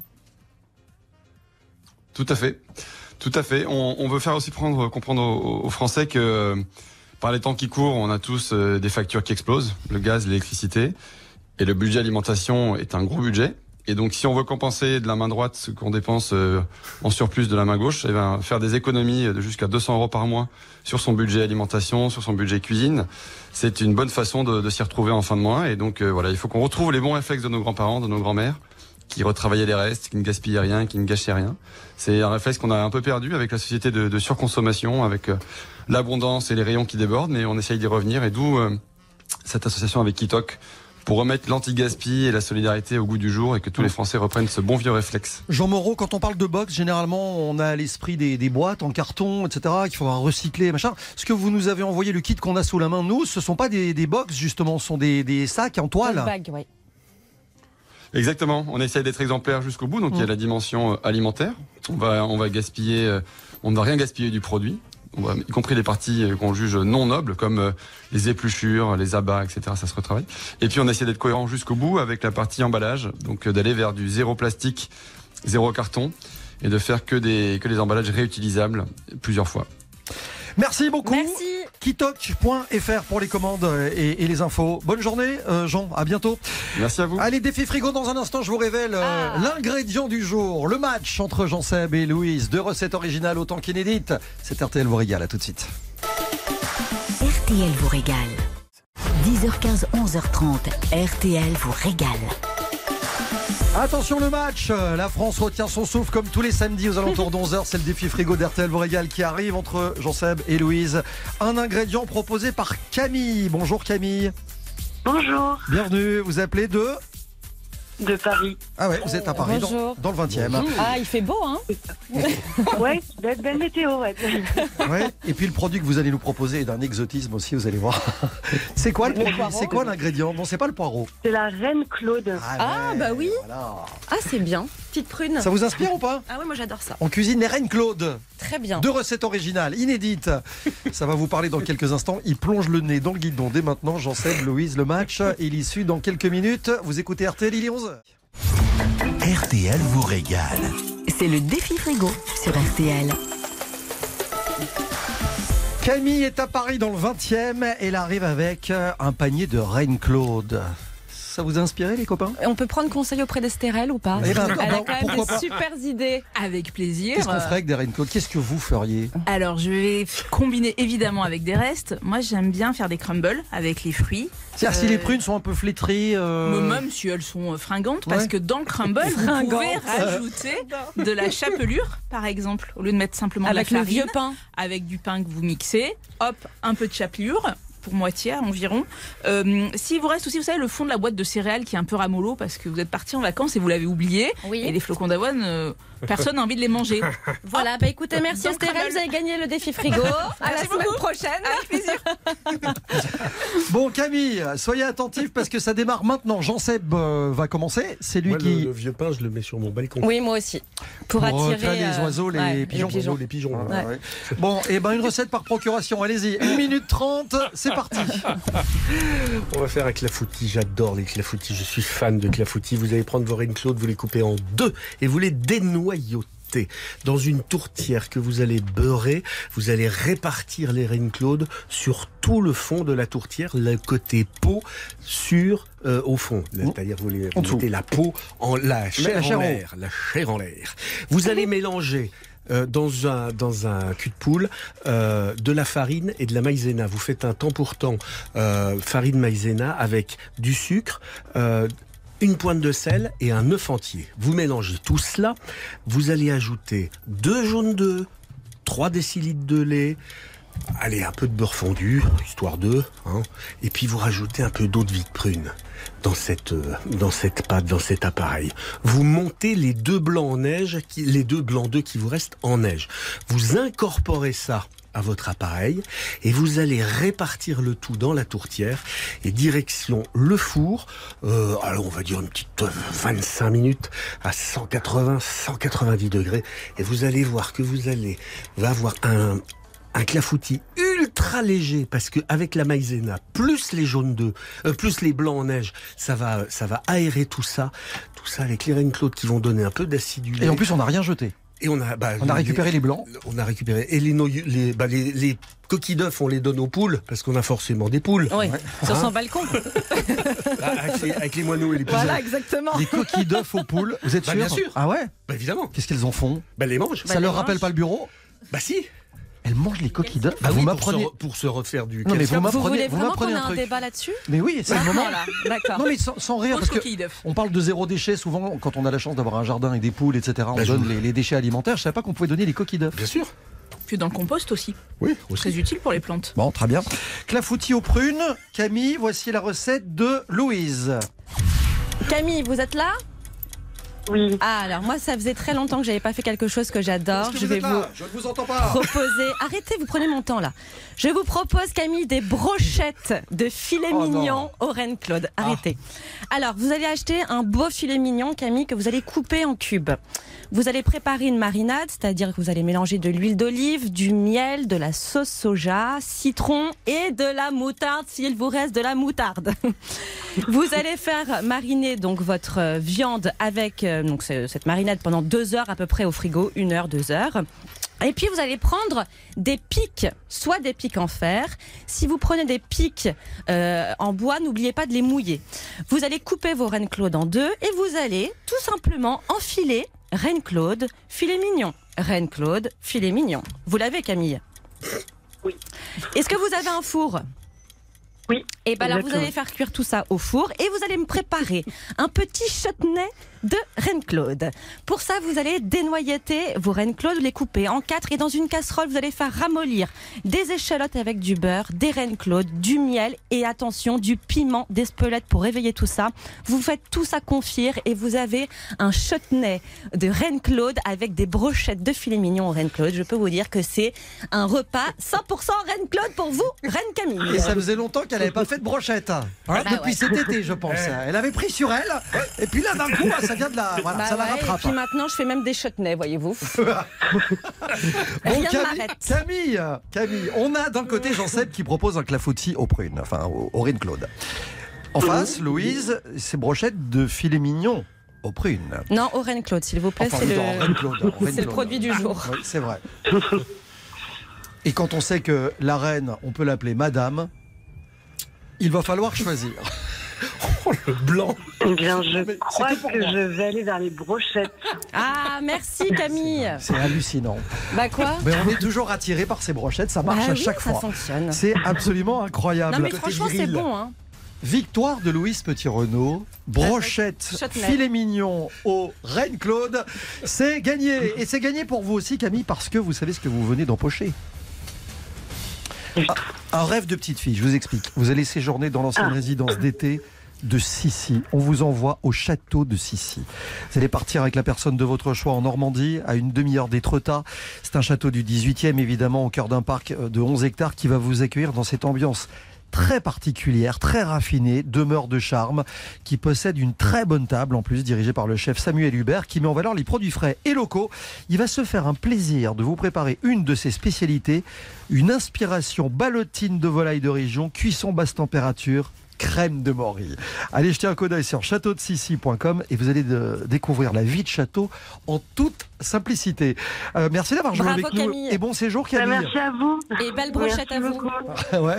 Tout à fait. Tout à fait. On, on veut faire aussi prendre, comprendre aux, aux Français que euh, par les temps qui courent, on a tous euh, des factures qui explosent, le gaz, l'électricité, et le budget alimentation est un gros budget. Et donc, si on veut compenser de la main droite ce qu'on dépense euh, en surplus de la main gauche, eh ben, faire des économies de jusqu'à 200 euros par mois sur son budget alimentation, sur son budget cuisine, c'est une bonne façon de, de s'y retrouver en fin de mois. Et donc, euh, voilà, il faut qu'on retrouve les bons réflexes de nos grands-parents, de nos grands-mères, qui retravaillaient les restes, qui ne gaspillaient rien, qui ne gâchaient rien. C'est un réflexe qu'on a un peu perdu avec la société de, de surconsommation, avec euh, l'abondance et les rayons qui débordent, mais on essaye d'y revenir. Et d'où euh, cette association avec Kitok pour remettre l'anti-gaspi et la solidarité au goût du jour et que tous les Français reprennent ce bon vieux réflexe. Jean Moreau, quand on parle de box, généralement, on a à l'esprit des, des boîtes en carton, etc., qu'il faudra recycler, machin. Ce que vous nous avez envoyé, le kit qu'on a sous la main, nous, ce sont pas des, des box, justement, ce sont des, des sacs en toile. Exactement. On essaye d'être exemplaire jusqu'au bout. Donc il y a la dimension euh, alimentaire. On va, on va gaspiller, euh, on ne va rien gaspiller du produit. Va- y compris les parties euh, qu'on juge non nobles, comme euh, les épluchures, les abats, etc. Ça se retravaille. Et puis on essaie d'être cohérent jusqu'au bout avec la partie emballage, donc euh, d'aller vers du zéro plastique, zéro carton, et de faire que des que des emballages réutilisables plusieurs fois. Merci beaucoup. Merci. Kitok.fr pour les commandes et, et les infos. Bonne journée, euh, Jean. À bientôt. Merci à vous. Allez, défi frigo dans un instant. Je vous révèle euh, Ah. l'ingrédient du jour. Le match entre Jean-Seb et Louise. Deux recettes originales autant qu'inédites. C'est RTL vous régale. À tout de suite. RTL vous régale. 10h15, 11h30. RTL vous régale. Attention le match, la France retient son souffle comme tous les samedis aux alentours de 11h, c'est le défi frigo d'RTL vous régale qui arrive entre Jean-Seb et Louise. Un ingrédient proposé par Camille. Bonjour Camille, Bonjour, bienvenue, vous appelez de... de Paris. Ah ouais, vous êtes à Paris, dans, Bonjour. dans le 20e. Ah, il fait beau, hein Ouais, belle, belle météo, ouais. Ouais. Et puis le produit que vous allez nous proposer est d'un exotisme aussi, vous allez voir. C'est quoi le Le produit poireau. C'est quoi l'ingrédient? Non, c'est pas le poireau. C'est la reine Claude. Ah, ouais, bah oui. voilà. Ah, c'est bien. Petite prune. Ça vous inspire ou pas? Ah oui, moi j'adore ça. On cuisine les reines Claude. Très bien. Deux recettes originales, inédites. Ça va vous parler dans quelques instants. Il plonge le nez dans le guidon dès maintenant. Jean-Seb, Louise, le match. Et l'issue dans quelques minutes. Vous écoutez RTL, il est 11h. RTL vous régale. C'est le défi frigo sur RTL. Camille est à Paris dans le 20e. Elle arrive avec un panier de Reine Claude. Ça vous a inspiré, les copains On peut prendre conseil auprès d'Estérel ou pas Eh ben, Elle a quand même des pas. super idées. Avec plaisir. Qu'est-ce qu'on ferait avec des Raincoat Qu'est-ce que vous feriez Alors, je vais combiner évidemment avec des restes. Moi, j'aime bien faire des crumbles avec les fruits. C'est-à-dire si Euh, les prunes sont un peu flétries. euh, Même si elles sont euh, fringantes, parce Ouais. que dans le crumble, vous pouvez rajouter de la chapelure, par exemple, au lieu de mettre simplement Avec de la le farine, vieux pain. avec du pain que vous mixez. Hop, un peu de chapelure pour moitié environ. Euh, S'il vous reste aussi, vous savez, le fond de la boîte de céréales qui est un peu ramollo parce que vous êtes parti en vacances et vous l'avez oublié. Oui. Et les flocons d'avoine, euh, personne n'a envie de les manger. Voilà, bah écoutez, merci Estérel, vous avez gagné le défi frigo. à la semaine beaucoup. prochaine. Avec plaisir. Bon, Camille, soyez attentifs parce que ça démarre maintenant. Jean-Seb euh, va commencer. C'est lui Moi, qui. le, le vieux pain, je le mets sur mon balcon. Oui, moi aussi. Pour, Pour attirer attirer les euh, oiseaux, les ouais, pigeons. Les oiseaux, les pigeons. Ouais, là. ouais. Bon, et ben une recette par procuration. Allez-y, 1 minute 30, c'est parti. On va faire un clafoutis. J'adore les clafoutis. Je suis fan de clafoutis. Vous allez prendre vos Claude, vous les coupez en deux et vous les Dans une tourtière que vous allez beurrer, vous allez répartir les Claude sur tout le fond de la tourtière, le côté peau sur euh, au fond. C'est-à-dire vous, les, vous mettez la peau en la chair, chair en l'air, la chair en l'air. Vous allez mélanger euh, dans un dans un cul de poule euh, de la farine et de la maïzena. Vous faites un temps pour temps euh, farine maïzena avec du sucre. Une pointe de sel et un œuf entier. Vous mélangez tout cela. Vous allez ajouter deux jaunes d'œufs, 3 décilitres de lait, allez un peu de beurre fondu, histoire d'eux, hein, et puis vous rajoutez un peu d'eau de vie de prune dans cette euh, dans cette pâte, dans cet appareil. Vous montez les deux blancs en neige, les deux blancs d'œufs qui vous restent en neige. Vous incorporez ça à votre appareil et vous allez répartir le tout dans la tourtière et direction le four. Euh, alors on va dire une petite euh, 25 minutes à 180, 190 degrés et vous allez voir que vous allez va avoir un un clafoutis ultra léger parce que avec la maïzena plus les jaunes d'œufs euh, plus les blancs en neige ça va ça va aérer tout ça tout ça avec les Claude qui vont donner un peu d'acidulé Et en plus, on n'a rien jeté. Et on a bah, On a récupéré les blancs. on a récupéré et les noyaux- les bah, les, les coquilles d'œufs on les donne aux poules parce qu'on a forcément des poules Oui, sur Hein son balcon. Ah, avec, les, avec les moineaux et les pigeons Voilà, exactement. Des coquilles d'œufs aux poules, vous êtes Bah, sûr bien sûr. Ah ouais bah évidemment Qu'est-ce qu'elles en font bah les mangent Ça les leur rappelle pas le bureau bah si Elles mangent les coquilles d'œufs bah Vous oui, pour, m'apprenez. se, re- pour se refaire du Non, mais vous voulez vous vraiment qu'on ait un débat là-dessus? Mais oui, c'est le moment. Voilà, d'accord. Non mais sans, sans rire parce que on parle de zéro déchet souvent quand on a la chance d'avoir un jardin et des poules etc. On Bah, je donne les déchets alimentaires. Je savais pas qu'on pouvait donner les coquilles d'œufs. bien sûr Puis dans le compost aussi. oui aussi Très utile pour les plantes. Bon, très bien. Clafoutis aux prunes. Camille, voici la recette de Louise. Camille, vous êtes là? Oui. Ah, alors moi, ça faisait très longtemps que j'avais pas fait quelque chose que j'adore. Je vais vous Je vous pas. proposer. Arrêtez, vous prenez mon temps là. Je vous propose, Camille, des brochettes de filet Oh, mignon au Reine Claude. Arrêtez. Alors, vous allez acheter un beau filet mignon, Camille, que vous allez couper en cubes. Vous allez préparer une marinade, c'est-à-dire que vous allez mélanger de l'huile d'olive, du miel, de la sauce soja, citron et de la moutarde s'il vous reste de la moutarde. Vous allez faire mariner donc votre euh, viande avec euh, donc ce- cette marinade pendant deux heures à peu près au frigo, une heure, deux heures. Et puis vous allez prendre des pics, soit des pics en fer. Si vous prenez des pics euh, en bois, n'oubliez pas de les mouiller. Vous allez couper vos Reine Claude en deux et vous allez tout simplement enfiler Reine Claude, filet mignon. Reine Claude, filet mignon. Vous l'avez Camille? Oui. Est-ce que vous avez un four? Oui. et ben alors vous allez faire cuire tout ça au four et vous allez me préparer un petit chutney de Reine Claude. Pour ça, vous allez dénoyauter vos Reine Claude, les couper en quatre et dans une casserole, vous allez faire ramollir des échalotes avec du beurre, des Reine Claude, du miel et attention, du piment, des spolettes pour réveiller tout ça. Vous faites tout ça confire et vous avez un chutney de Reine Claude avec des brochettes de filet mignon au Reine Claude. Je peux vous dire que c'est un repas 100% Reine Claude pour vous, Reine Camille. Et ça faisait longtemps qu'elle n'avait pas fait de brochette. hein. Bah Depuis ouais. cet été, je pense. Elle avait pris sur elle. Et puis là, d'un coup, ça vient de la. Voilà, Bah ça la ouais, rattrape. Et puis maintenant, je fais même des chutneys, voyez-vous. Bon, Camille. Camille, Camille, on a d'un côté Jean-Seb qui propose un clafoutis aux prunes, enfin au, au Reine Claude. En face, Louise, ses brochettes de filet mignon aux prunes. Non, au Reine Claude, s'il vous plaît, Enfin, c'est le, c'est le produit du jour. Oui, c'est vrai. Et quand on sait que la reine, on peut l'appeler Madame, il va falloir choisir. Oh, le blanc. Eh bien, je Mais crois que moi. je vais aller vers les brochettes. Ah, merci Camille. C'est hallucinant. Bah quoi Mais on est toujours attiré par ces brochettes, ça marche Bah à oui, chaque ça fois. fonctionne. C'est absolument incroyable. Non mais franchement c'est bon hein. Victoire de Louise Petit-Renault, brochette, filet mignon au Reine-Claude. C'est gagné. Et c'est gagné pour vous aussi, Camille, parce que vous savez ce que vous venez d'empocher. Un rêve de petite fille, je vous explique. Vous allez séjourner dans l'ancienne Ah. résidence d'été de Sissi. On vous envoie au château de Sissi. Vous allez partir avec la personne de votre choix en Normandie, à une demi-heure d'Étretat. C'est un château du 18e, évidemment, au cœur d'un parc euh, de 11 hectares qui va vous accueillir dans cette ambiance très particulière, très raffinée, demeure de charme, qui possède une très bonne table, en plus dirigée par le chef Samuel Hubert, qui met en valeur les produits frais et locaux. Il va se faire un plaisir de vous préparer une de ses spécialités, une inspiration ballotine de volaille de région, cuisson basse température, crème de Maury. Allez jeter un coup d'œil sur châteaudesissi.com et vous allez de- découvrir la vie de château en toute simplicité. Euh, merci d'avoir joué Bravo, avec nous Camille. et bon séjour Bah, Camille. merci à vous. Et belle brochette Merci à vous. beaucoup. Ouais.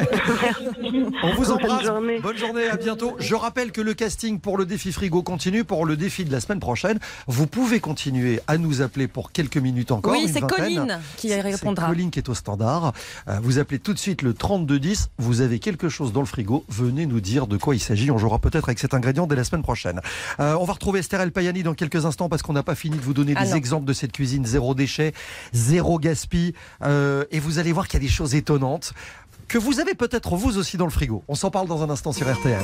On vous Bonne embrasse. journée. Bonne journée, à bientôt. Je rappelle que le casting pour le défi frigo continue pour le défi de la semaine prochaine. Vous pouvez continuer à nous appeler pour quelques minutes encore. Oui, c'est. Colline qui répondra. C'est Colline qui est au standard. Euh, vous appelez tout de suite le 3210. Vous avez quelque chose dans le frigo. Venez nous dire de quoi il s'agit. On jouera peut-être avec cet ingrédient dès la semaine prochaine. Euh, on va retrouver Esther El Payani dans quelques instants parce qu'on n'a pas fini de vous donner Ah des non. exemples de cette cuisine zéro déchet, zéro gaspille. Euh, et vous allez voir qu'il y a des choses étonnantes que vous avez peut-être vous aussi dans le frigo. On s'en parle dans un instant sur RTL.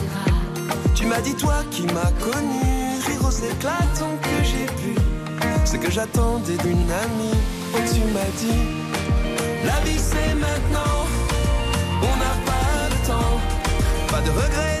Tu m'as dit toi qui m'as connu, rire aux éclatants que j'ai pu. Ce que j'attendais d'une amie, tu m'as dit, la vie c'est maintenant, on n'a pas le temps, pas de regrets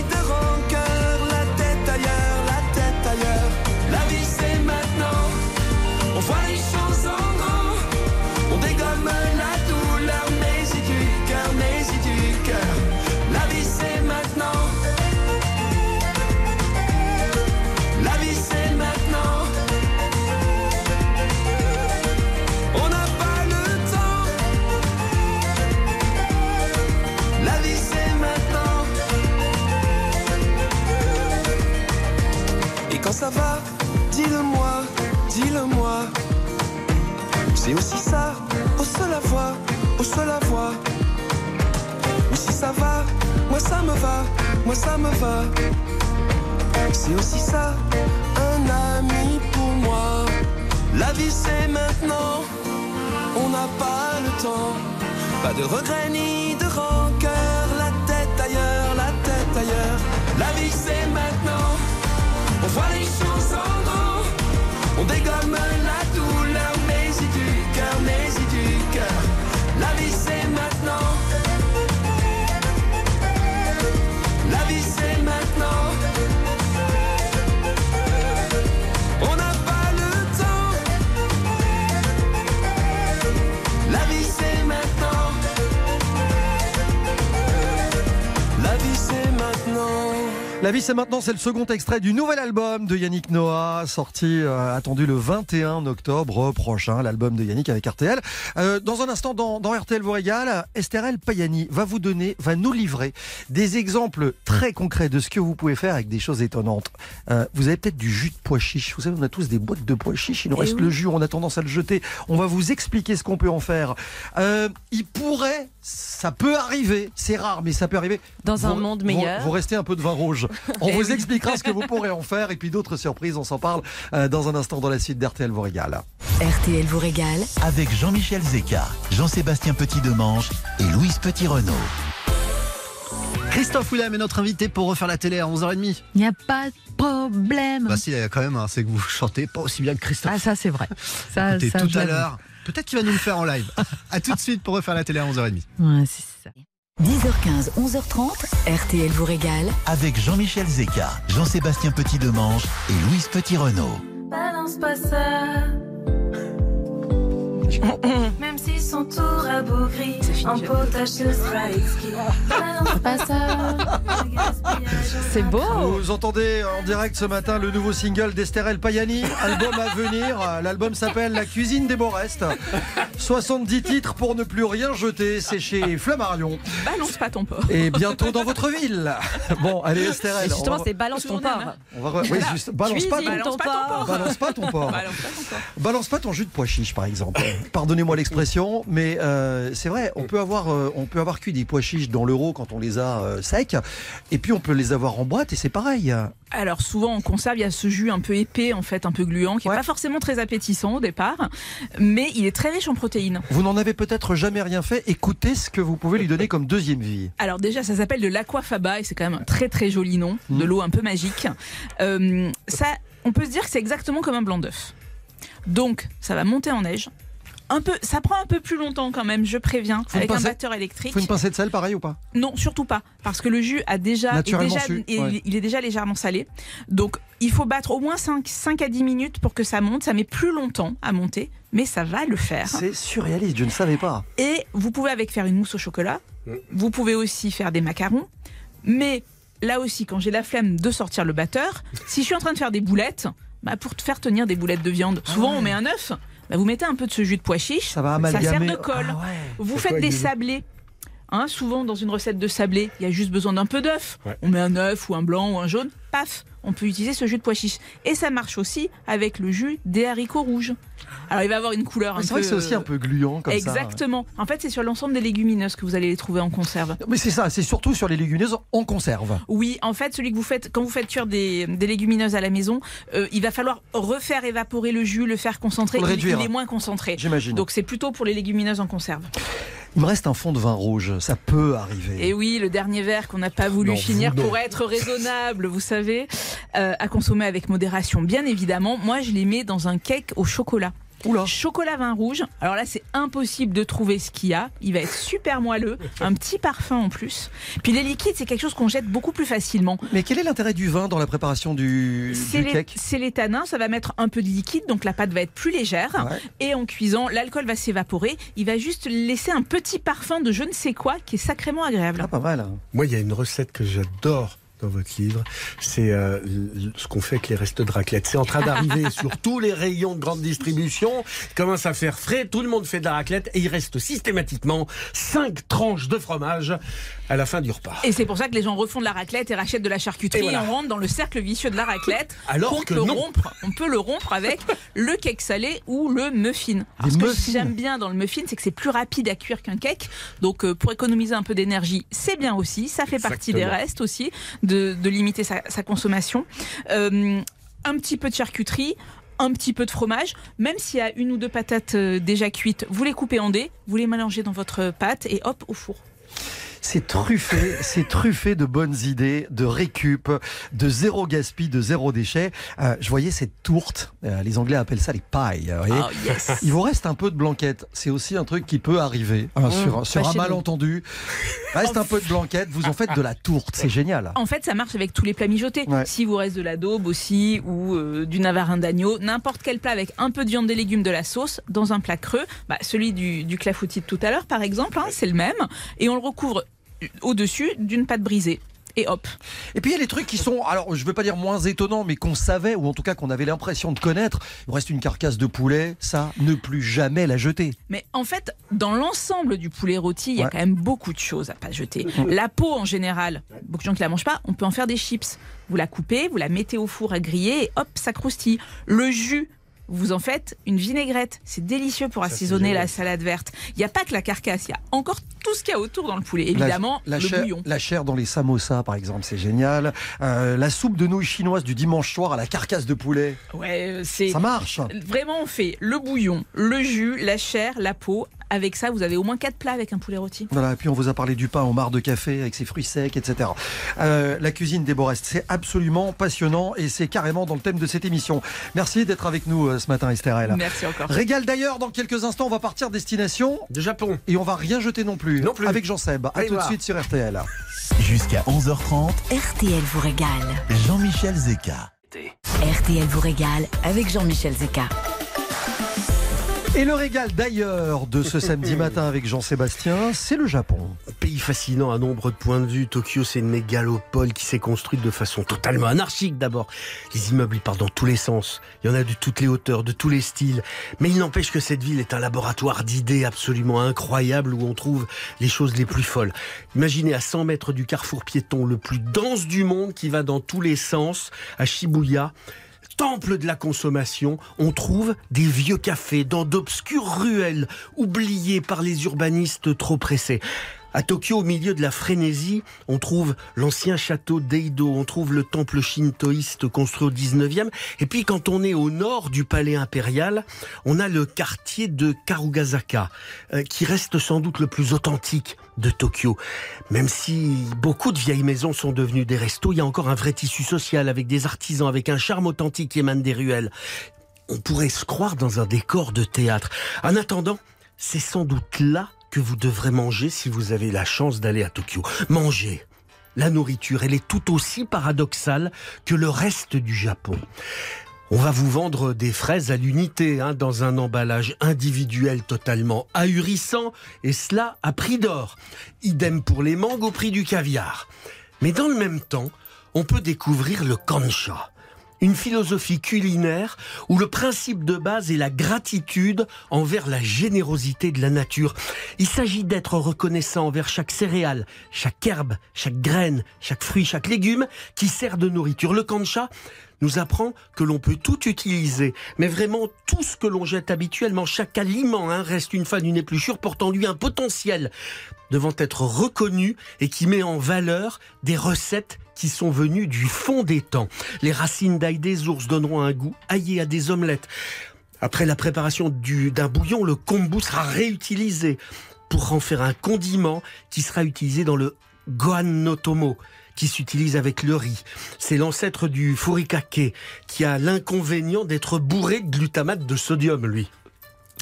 seul à voir. Ou si ça va, moi ça me va, moi ça me va. C'est aussi ça, un ami pour moi. La vie c'est maintenant, on n'a pas le temps. Pas de regrets ni de rancœur, la tête ailleurs, la tête ailleurs. La vie c'est maintenant, on voit les choses en grand. On dégomme la La vie c'est maintenant. C'est le second extrait du nouvel album de Yannick Noah, sorti euh, attendu le 21 octobre prochain, l'album de Yannick avec RTL. Euh, dans un instant, dans, dans RTL vous régale, Estherelle Payani va vous donner, va nous livrer des exemples très concrets de ce que vous pouvez faire avec des choses étonnantes. Euh, vous avez peut-être du jus de pois chiche. Vous savez, on a tous des boîtes de pois chiche. Il nous Eh reste oui. le jus, on a tendance à le jeter. On va vous expliquer ce qu'on peut en faire. Il pourrait, ça peut arriver, c'est rare, mais ça peut arriver. Dans un monde vous- meilleur. Vous, restez un peu de vin rouge. On vous expliquera ce que vous pourrez en faire et puis d'autres surprises. On s'en parle euh, dans un instant dans la suite d'RTL vous régale. RTL vous régale. Avec Jean-Michel Zeka, Jean-Sébastien Petit-Demange et Louise Petit-Renault. Christophe Willem est notre invité pour refaire la télé à 11h30. Il n'y a pas de problème. Bah si, quand même, hein, c'est que vous chantez pas aussi bien que Christophe. Ah, ça, c'est vrai. Ça, Écoutez, ça, tout à l'heure. Peut-être qu'il va nous le faire en live. à tout de suite pour refaire la télé à 11h30. Ouais, c'est ça. 10h15, 11h30, RTL vous régale. Avec Jean-Michel Zeka, Jean-Sébastien Petit-Demange et Louise Petit-Renault. Balance pas ça. Même si son tour à beau gris, en potage sera exquis. Balance pas ça. C'est beau. Vous entendez en direct ce matin le nouveau single d'Estherelle Payani, album à venir. L'album s'appelle La cuisine des beaux restes. 70 titres pour ne plus rien jeter. C'est chez Flammarion. Balance pas ton porc. Et bientôt dans votre ville. Bon, allez Estherelle. Et justement, va- c'est balance ton porc. on va re- oui, juste, balance pas ton Cuisine ton porc. Balance pas ton porc. Balance pas ton porc. Balance pas ton jus de pois chiche, par exemple. Pardonnez-moi l'expression, mais euh, c'est vrai, on peut avoir, euh, on peut avoir cuit des pois chiches dans l'euro quand on les a euh, secs, et puis on peut les avoir en boîte et c'est pareil. Alors souvent en conserve, il y a ce jus un peu épais, en fait, un peu gluant, qui n'est Ouais. pas forcément très appétissant au départ, mais il est très riche en protéines. Vous n'en avez peut-être jamais rien fait. Écoutez ce que vous pouvez lui donner comme deuxième vie. Alors déjà, ça s'appelle de l'aquafaba et c'est quand même un très très joli nom, Mhm. de l'eau un peu magique. Euh, ça, on peut se dire que c'est exactement comme un blanc d'œuf. Donc, ça va monter en neige. Un peu, ça prend un peu plus longtemps quand même, je préviens, Faut avec un batteur électrique. Faut une pincée de sel, pareil ou pas? Non, surtout pas, parce que le jus a déjà, est déjà su, il- ouais. il est déjà légèrement salé. Donc, il faut battre au moins 5, 5 à 10 minutes pour que ça monte. Ça met plus longtemps à monter, mais ça va le faire. C'est surréaliste, je ne savais pas. Et vous pouvez avec faire une mousse au chocolat. Vous pouvez aussi faire des macarons. Mais là aussi, quand j'ai la flemme de sortir le batteur, si je suis en train de faire des boulettes, bah, pour te faire tenir des boulettes de viande, souvent on met un œuf. Bah, vous mettez un peu de ce jus de pois chiche. Ça va sert de colle. Ah ouais. Vous faites des sablés. Hein, souvent dans une recette de sablé, il y a juste besoin d'un peu d'œuf. Ouais. On met un œuf ou un blanc ou un jaune, paf, on peut utiliser ce jus de pois chiche. Et ça marche aussi avec le jus des haricots rouges. Alors il va avoir une couleur un Mais peu. C'est vrai que c'est aussi un peu gluant comme ça. Exactement. En fait, c'est sur l'ensemble des légumineuses que vous allez les trouver en conserve. Mais c'est ça, c'est surtout sur les légumineuses en conserve. Oui, en fait, celui que vous faites quand vous faites cuire des, des légumineuses à la maison, euh, il va falloir refaire évaporer le jus, le faire concentrer. Le réduire. il est moins concentré. J'imagine. Donc c'est plutôt pour les légumineuses en conserve. Il me reste un fond de vin rouge, ça peut arriver. Et oui, le dernier verre qu'on n'a pas voulu Non, finir non. pour être raisonnable, vous savez, euh, à consommer avec modération, bien évidemment. Moi, je les mets dans un cake au chocolat. Oula. Chocolat vin rouge. Alors là, c'est impossible de trouver ce qu'il y a. Il va être super moelleux, un petit parfum en plus. Puis les liquides, c'est quelque chose qu'on jette beaucoup plus facilement. Mais quel est l'intérêt du vin dans la préparation du, C'est du les, cake? c'est les tanins, ça va mettre un peu de liquide, donc la pâte va être plus légère. Ouais. Et en cuisant, l'alcool va s'évaporer. Il va juste laisser un petit parfum de je ne sais quoi qui est sacrément agréable. Ah, pas mal. Moi, il y a une recette que j'adore dans votre livre, c'est euh, ce qu'on fait avec les restes de raclette. C'est en train d'arriver sur tous les rayons de grande distribution. Il commence à faire frais, tout le monde fait de la raclette et il reste systématiquement 5 tranches de fromage à la fin du repas. Et c'est pour ça que les gens refont de la raclette et rachètent de la charcuterie Et voilà. on rentre dans le cercle vicieux de la raclette. Alors qu'on que peut non. rompre, on peut le rompre avec le cake salé ou le muffin. Alors, ce que j'aime bien dans le muffin, c'est que c'est plus rapide à cuire qu'un cake. Donc euh, pour économiser un peu d'énergie, c'est bien aussi. Ça fait partie des restes aussi de, de limiter sa, sa consommation. Euh, un petit peu de charcuterie. Un petit peu de fromage, même s'il y a une ou deux patates euh, déjà cuites, vous les coupez en dés, vous les mélangez dans votre pâte et hop au four. C'est truffé, c'est truffé de bonnes idées, de récup, de zéro gaspille, de zéro déchet. Euh, je voyais cette tourte, euh, les Anglais appellent ça les pailles. vous voyez. Oh, yes. Il vous reste un peu de blanquette. C'est aussi un truc qui peut arriver hein, sur, sur un malentendu. Reste un peu de blanquette, vous en faites de la tourte. C'est génial. En fait, ça marche avec tous les plats mijotés. Ouais. Si vous reste de la daube aussi ou euh, du navarin d'agneau, n'importe quel plat avec un peu de viande, des légumes, de la sauce dans un plat creux, bah, celui du, du clafoutis de tout à l'heure par exemple, hein, c'est le même, et on le recouvre au-dessus d'une pâte brisée. et hop. Et puis il y a les trucs qui sont, alors je veux pas dire moins étonnants, mais qu'on savait, ou en tout cas qu'on avait l'impression de connaître. Il reste une carcasse de poulet, ça, ne plus jamais la jeter. Mais en fait, dans l'ensemble du poulet rôti, il y a Ouais. quand même beaucoup de choses à pas jeter. La peau, en général, beaucoup de gens qui la mangent pas, on peut en faire des chips. Vous la coupez, vous la mettez au four à griller et hop, ça croustille. Le jus, vous en faites une vinaigrette. C'est délicieux pour assaisonner la salade verte. Il n'y a pas que la carcasse, il y a encore tout ce qu'il y a autour dans le poulet. La- Évidemment, la, le chair, bouillon. La chair dans les samosas, par exemple, c'est génial. Euh, la soupe de nouilles chinoises du dimanche soir à la carcasse de poulet. Ouais, euh, c'est Ça marche. Vraiment, on fait le bouillon, le jus, la chair, la peau. Avec ça, vous avez au moins quatre plats avec un poulet rôti. Voilà, et puis on vous a parlé du pain au marc de café avec ses fruits secs, etc. Euh, la cuisine des Borest, c'est absolument passionnant et c'est carrément dans le thème de cette émission. Merci d'être avec nous euh, ce matin, Estherelle. Merci encore. Régal d'ailleurs, dans quelques instants, on va partir destination de Japon. Et on va rien jeter non plus. Non plus. Avec Jean Seb. À Allez tout de suite sur RTL. Jusqu'à 11h30, RTL vous régale. Jean-Michel Zeka. RTL vous régale avec Jean-Michel Zeka. Et le régal d'ailleurs de ce samedi matin avec Jean-Sébastien, c'est le Japon. Pays fascinant à nombre de points de vue. Tokyo, c'est une mégalopole qui s'est construite de façon totalement anarchique d'abord. Les immeubles, ils partent dans tous les sens. Il y en a de toutes les hauteurs, de tous les styles. Mais il n'empêche que cette ville est un laboratoire d'idées absolument incroyable où on trouve les choses les plus folles. Imaginez à 100 mètres du carrefour piéton le plus dense du monde qui va dans tous les sens, à Shibuya temple de la consommation, on trouve des vieux cafés dans d'obscures ruelles oubliées par les urbanistes trop pressés. À Tokyo, au milieu de la frénésie, on trouve l'ancien château d'Eido, on trouve le temple shintoïste construit au 19e, et puis quand on est au nord du palais impérial, on a le quartier de Karugasaka, euh, qui reste sans doute le plus authentique de Tokyo. Même si beaucoup de vieilles maisons sont devenues des restos, il y a encore un vrai tissu social avec des artisans, avec un charme authentique qui émane des ruelles. On pourrait se croire dans un décor de théâtre. En attendant, c'est sans doute là que vous devrez manger si vous avez la chance d'aller à Tokyo. Manger. La nourriture, elle est tout aussi paradoxale que le reste du Japon. On va vous vendre des fraises à l'unité, hein, dans un emballage individuel totalement ahurissant, et cela à prix d'or. Idem pour les mangues au prix du caviar. Mais dans le même temps, on peut découvrir le kancha. Une philosophie culinaire où le principe de base est la gratitude envers la générosité de la nature. Il s'agit d'être reconnaissant envers chaque céréale, chaque herbe, chaque graine, chaque fruit, chaque légume qui sert de nourriture. Le kancha nous apprend que l'on peut tout utiliser, mais vraiment tout ce que l'on jette habituellement, chaque aliment hein, reste une fois d'une épluchure portant lui un potentiel devant être reconnu et qui met en valeur des recettes qui sont venues du fond des temps. Les racines d'ail des ours donneront un goût aillé à des omelettes. Après la préparation du- d'un bouillon, le kombu sera réutilisé pour en faire un condiment qui sera utilisé dans le gohan no tomo qui s'utilise avec le riz. C'est l'ancêtre du furikake qui a l'inconvénient d'être bourré de glutamate de sodium, lui.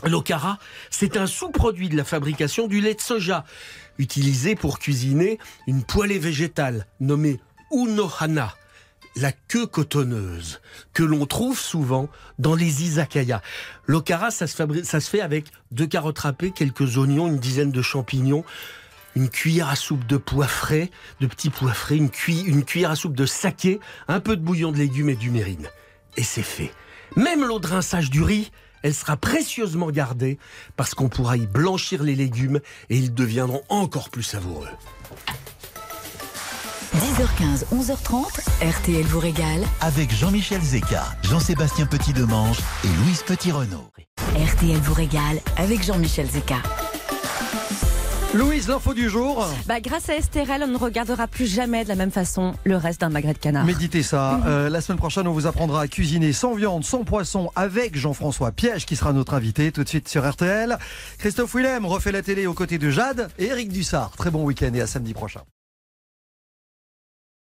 L'okara, c'est un sous-produit de la fabrication du lait de soja, utilisé pour cuisiner une poêlée végétale nommée unohana, la queue cotonneuse, que l'on trouve souvent dans les izakaya. L'okara, ça ça se fait avec deux carottes râpées, quelques oignons, une dizaine de champignons, une cuillère à soupe de pois frais, de petits pois frais, une, cui- une cuillère à soupe de saké, un peu de bouillon de légumes et du mérine. Et c'est fait. Même l'eau de rinçage du riz, elle sera précieusement gardée parce qu'on pourra y blanchir les légumes et ils deviendront encore plus savoureux. 10h15, 11h30, RTL vous régale. Avec Jean-Michel Zeka, Jean-Sébastien Petit-Demange et Louise Petit-Renault. RTL vous régale avec Jean-Michel Zeka. Louise, l'info du jour. Bah, grâce à Estérel, on ne regardera plus jamais de la même façon le reste d'un magret de canard. Méditez ça. Euh, la semaine prochaine, on vous apprendra à cuisiner sans viande, sans poisson, avec Jean-François Piège, qui sera notre invité tout de suite sur RTL. Christophe Willem refait la télé aux côtés de Jade et Eric Dussard. Très bon week-end et à samedi prochain.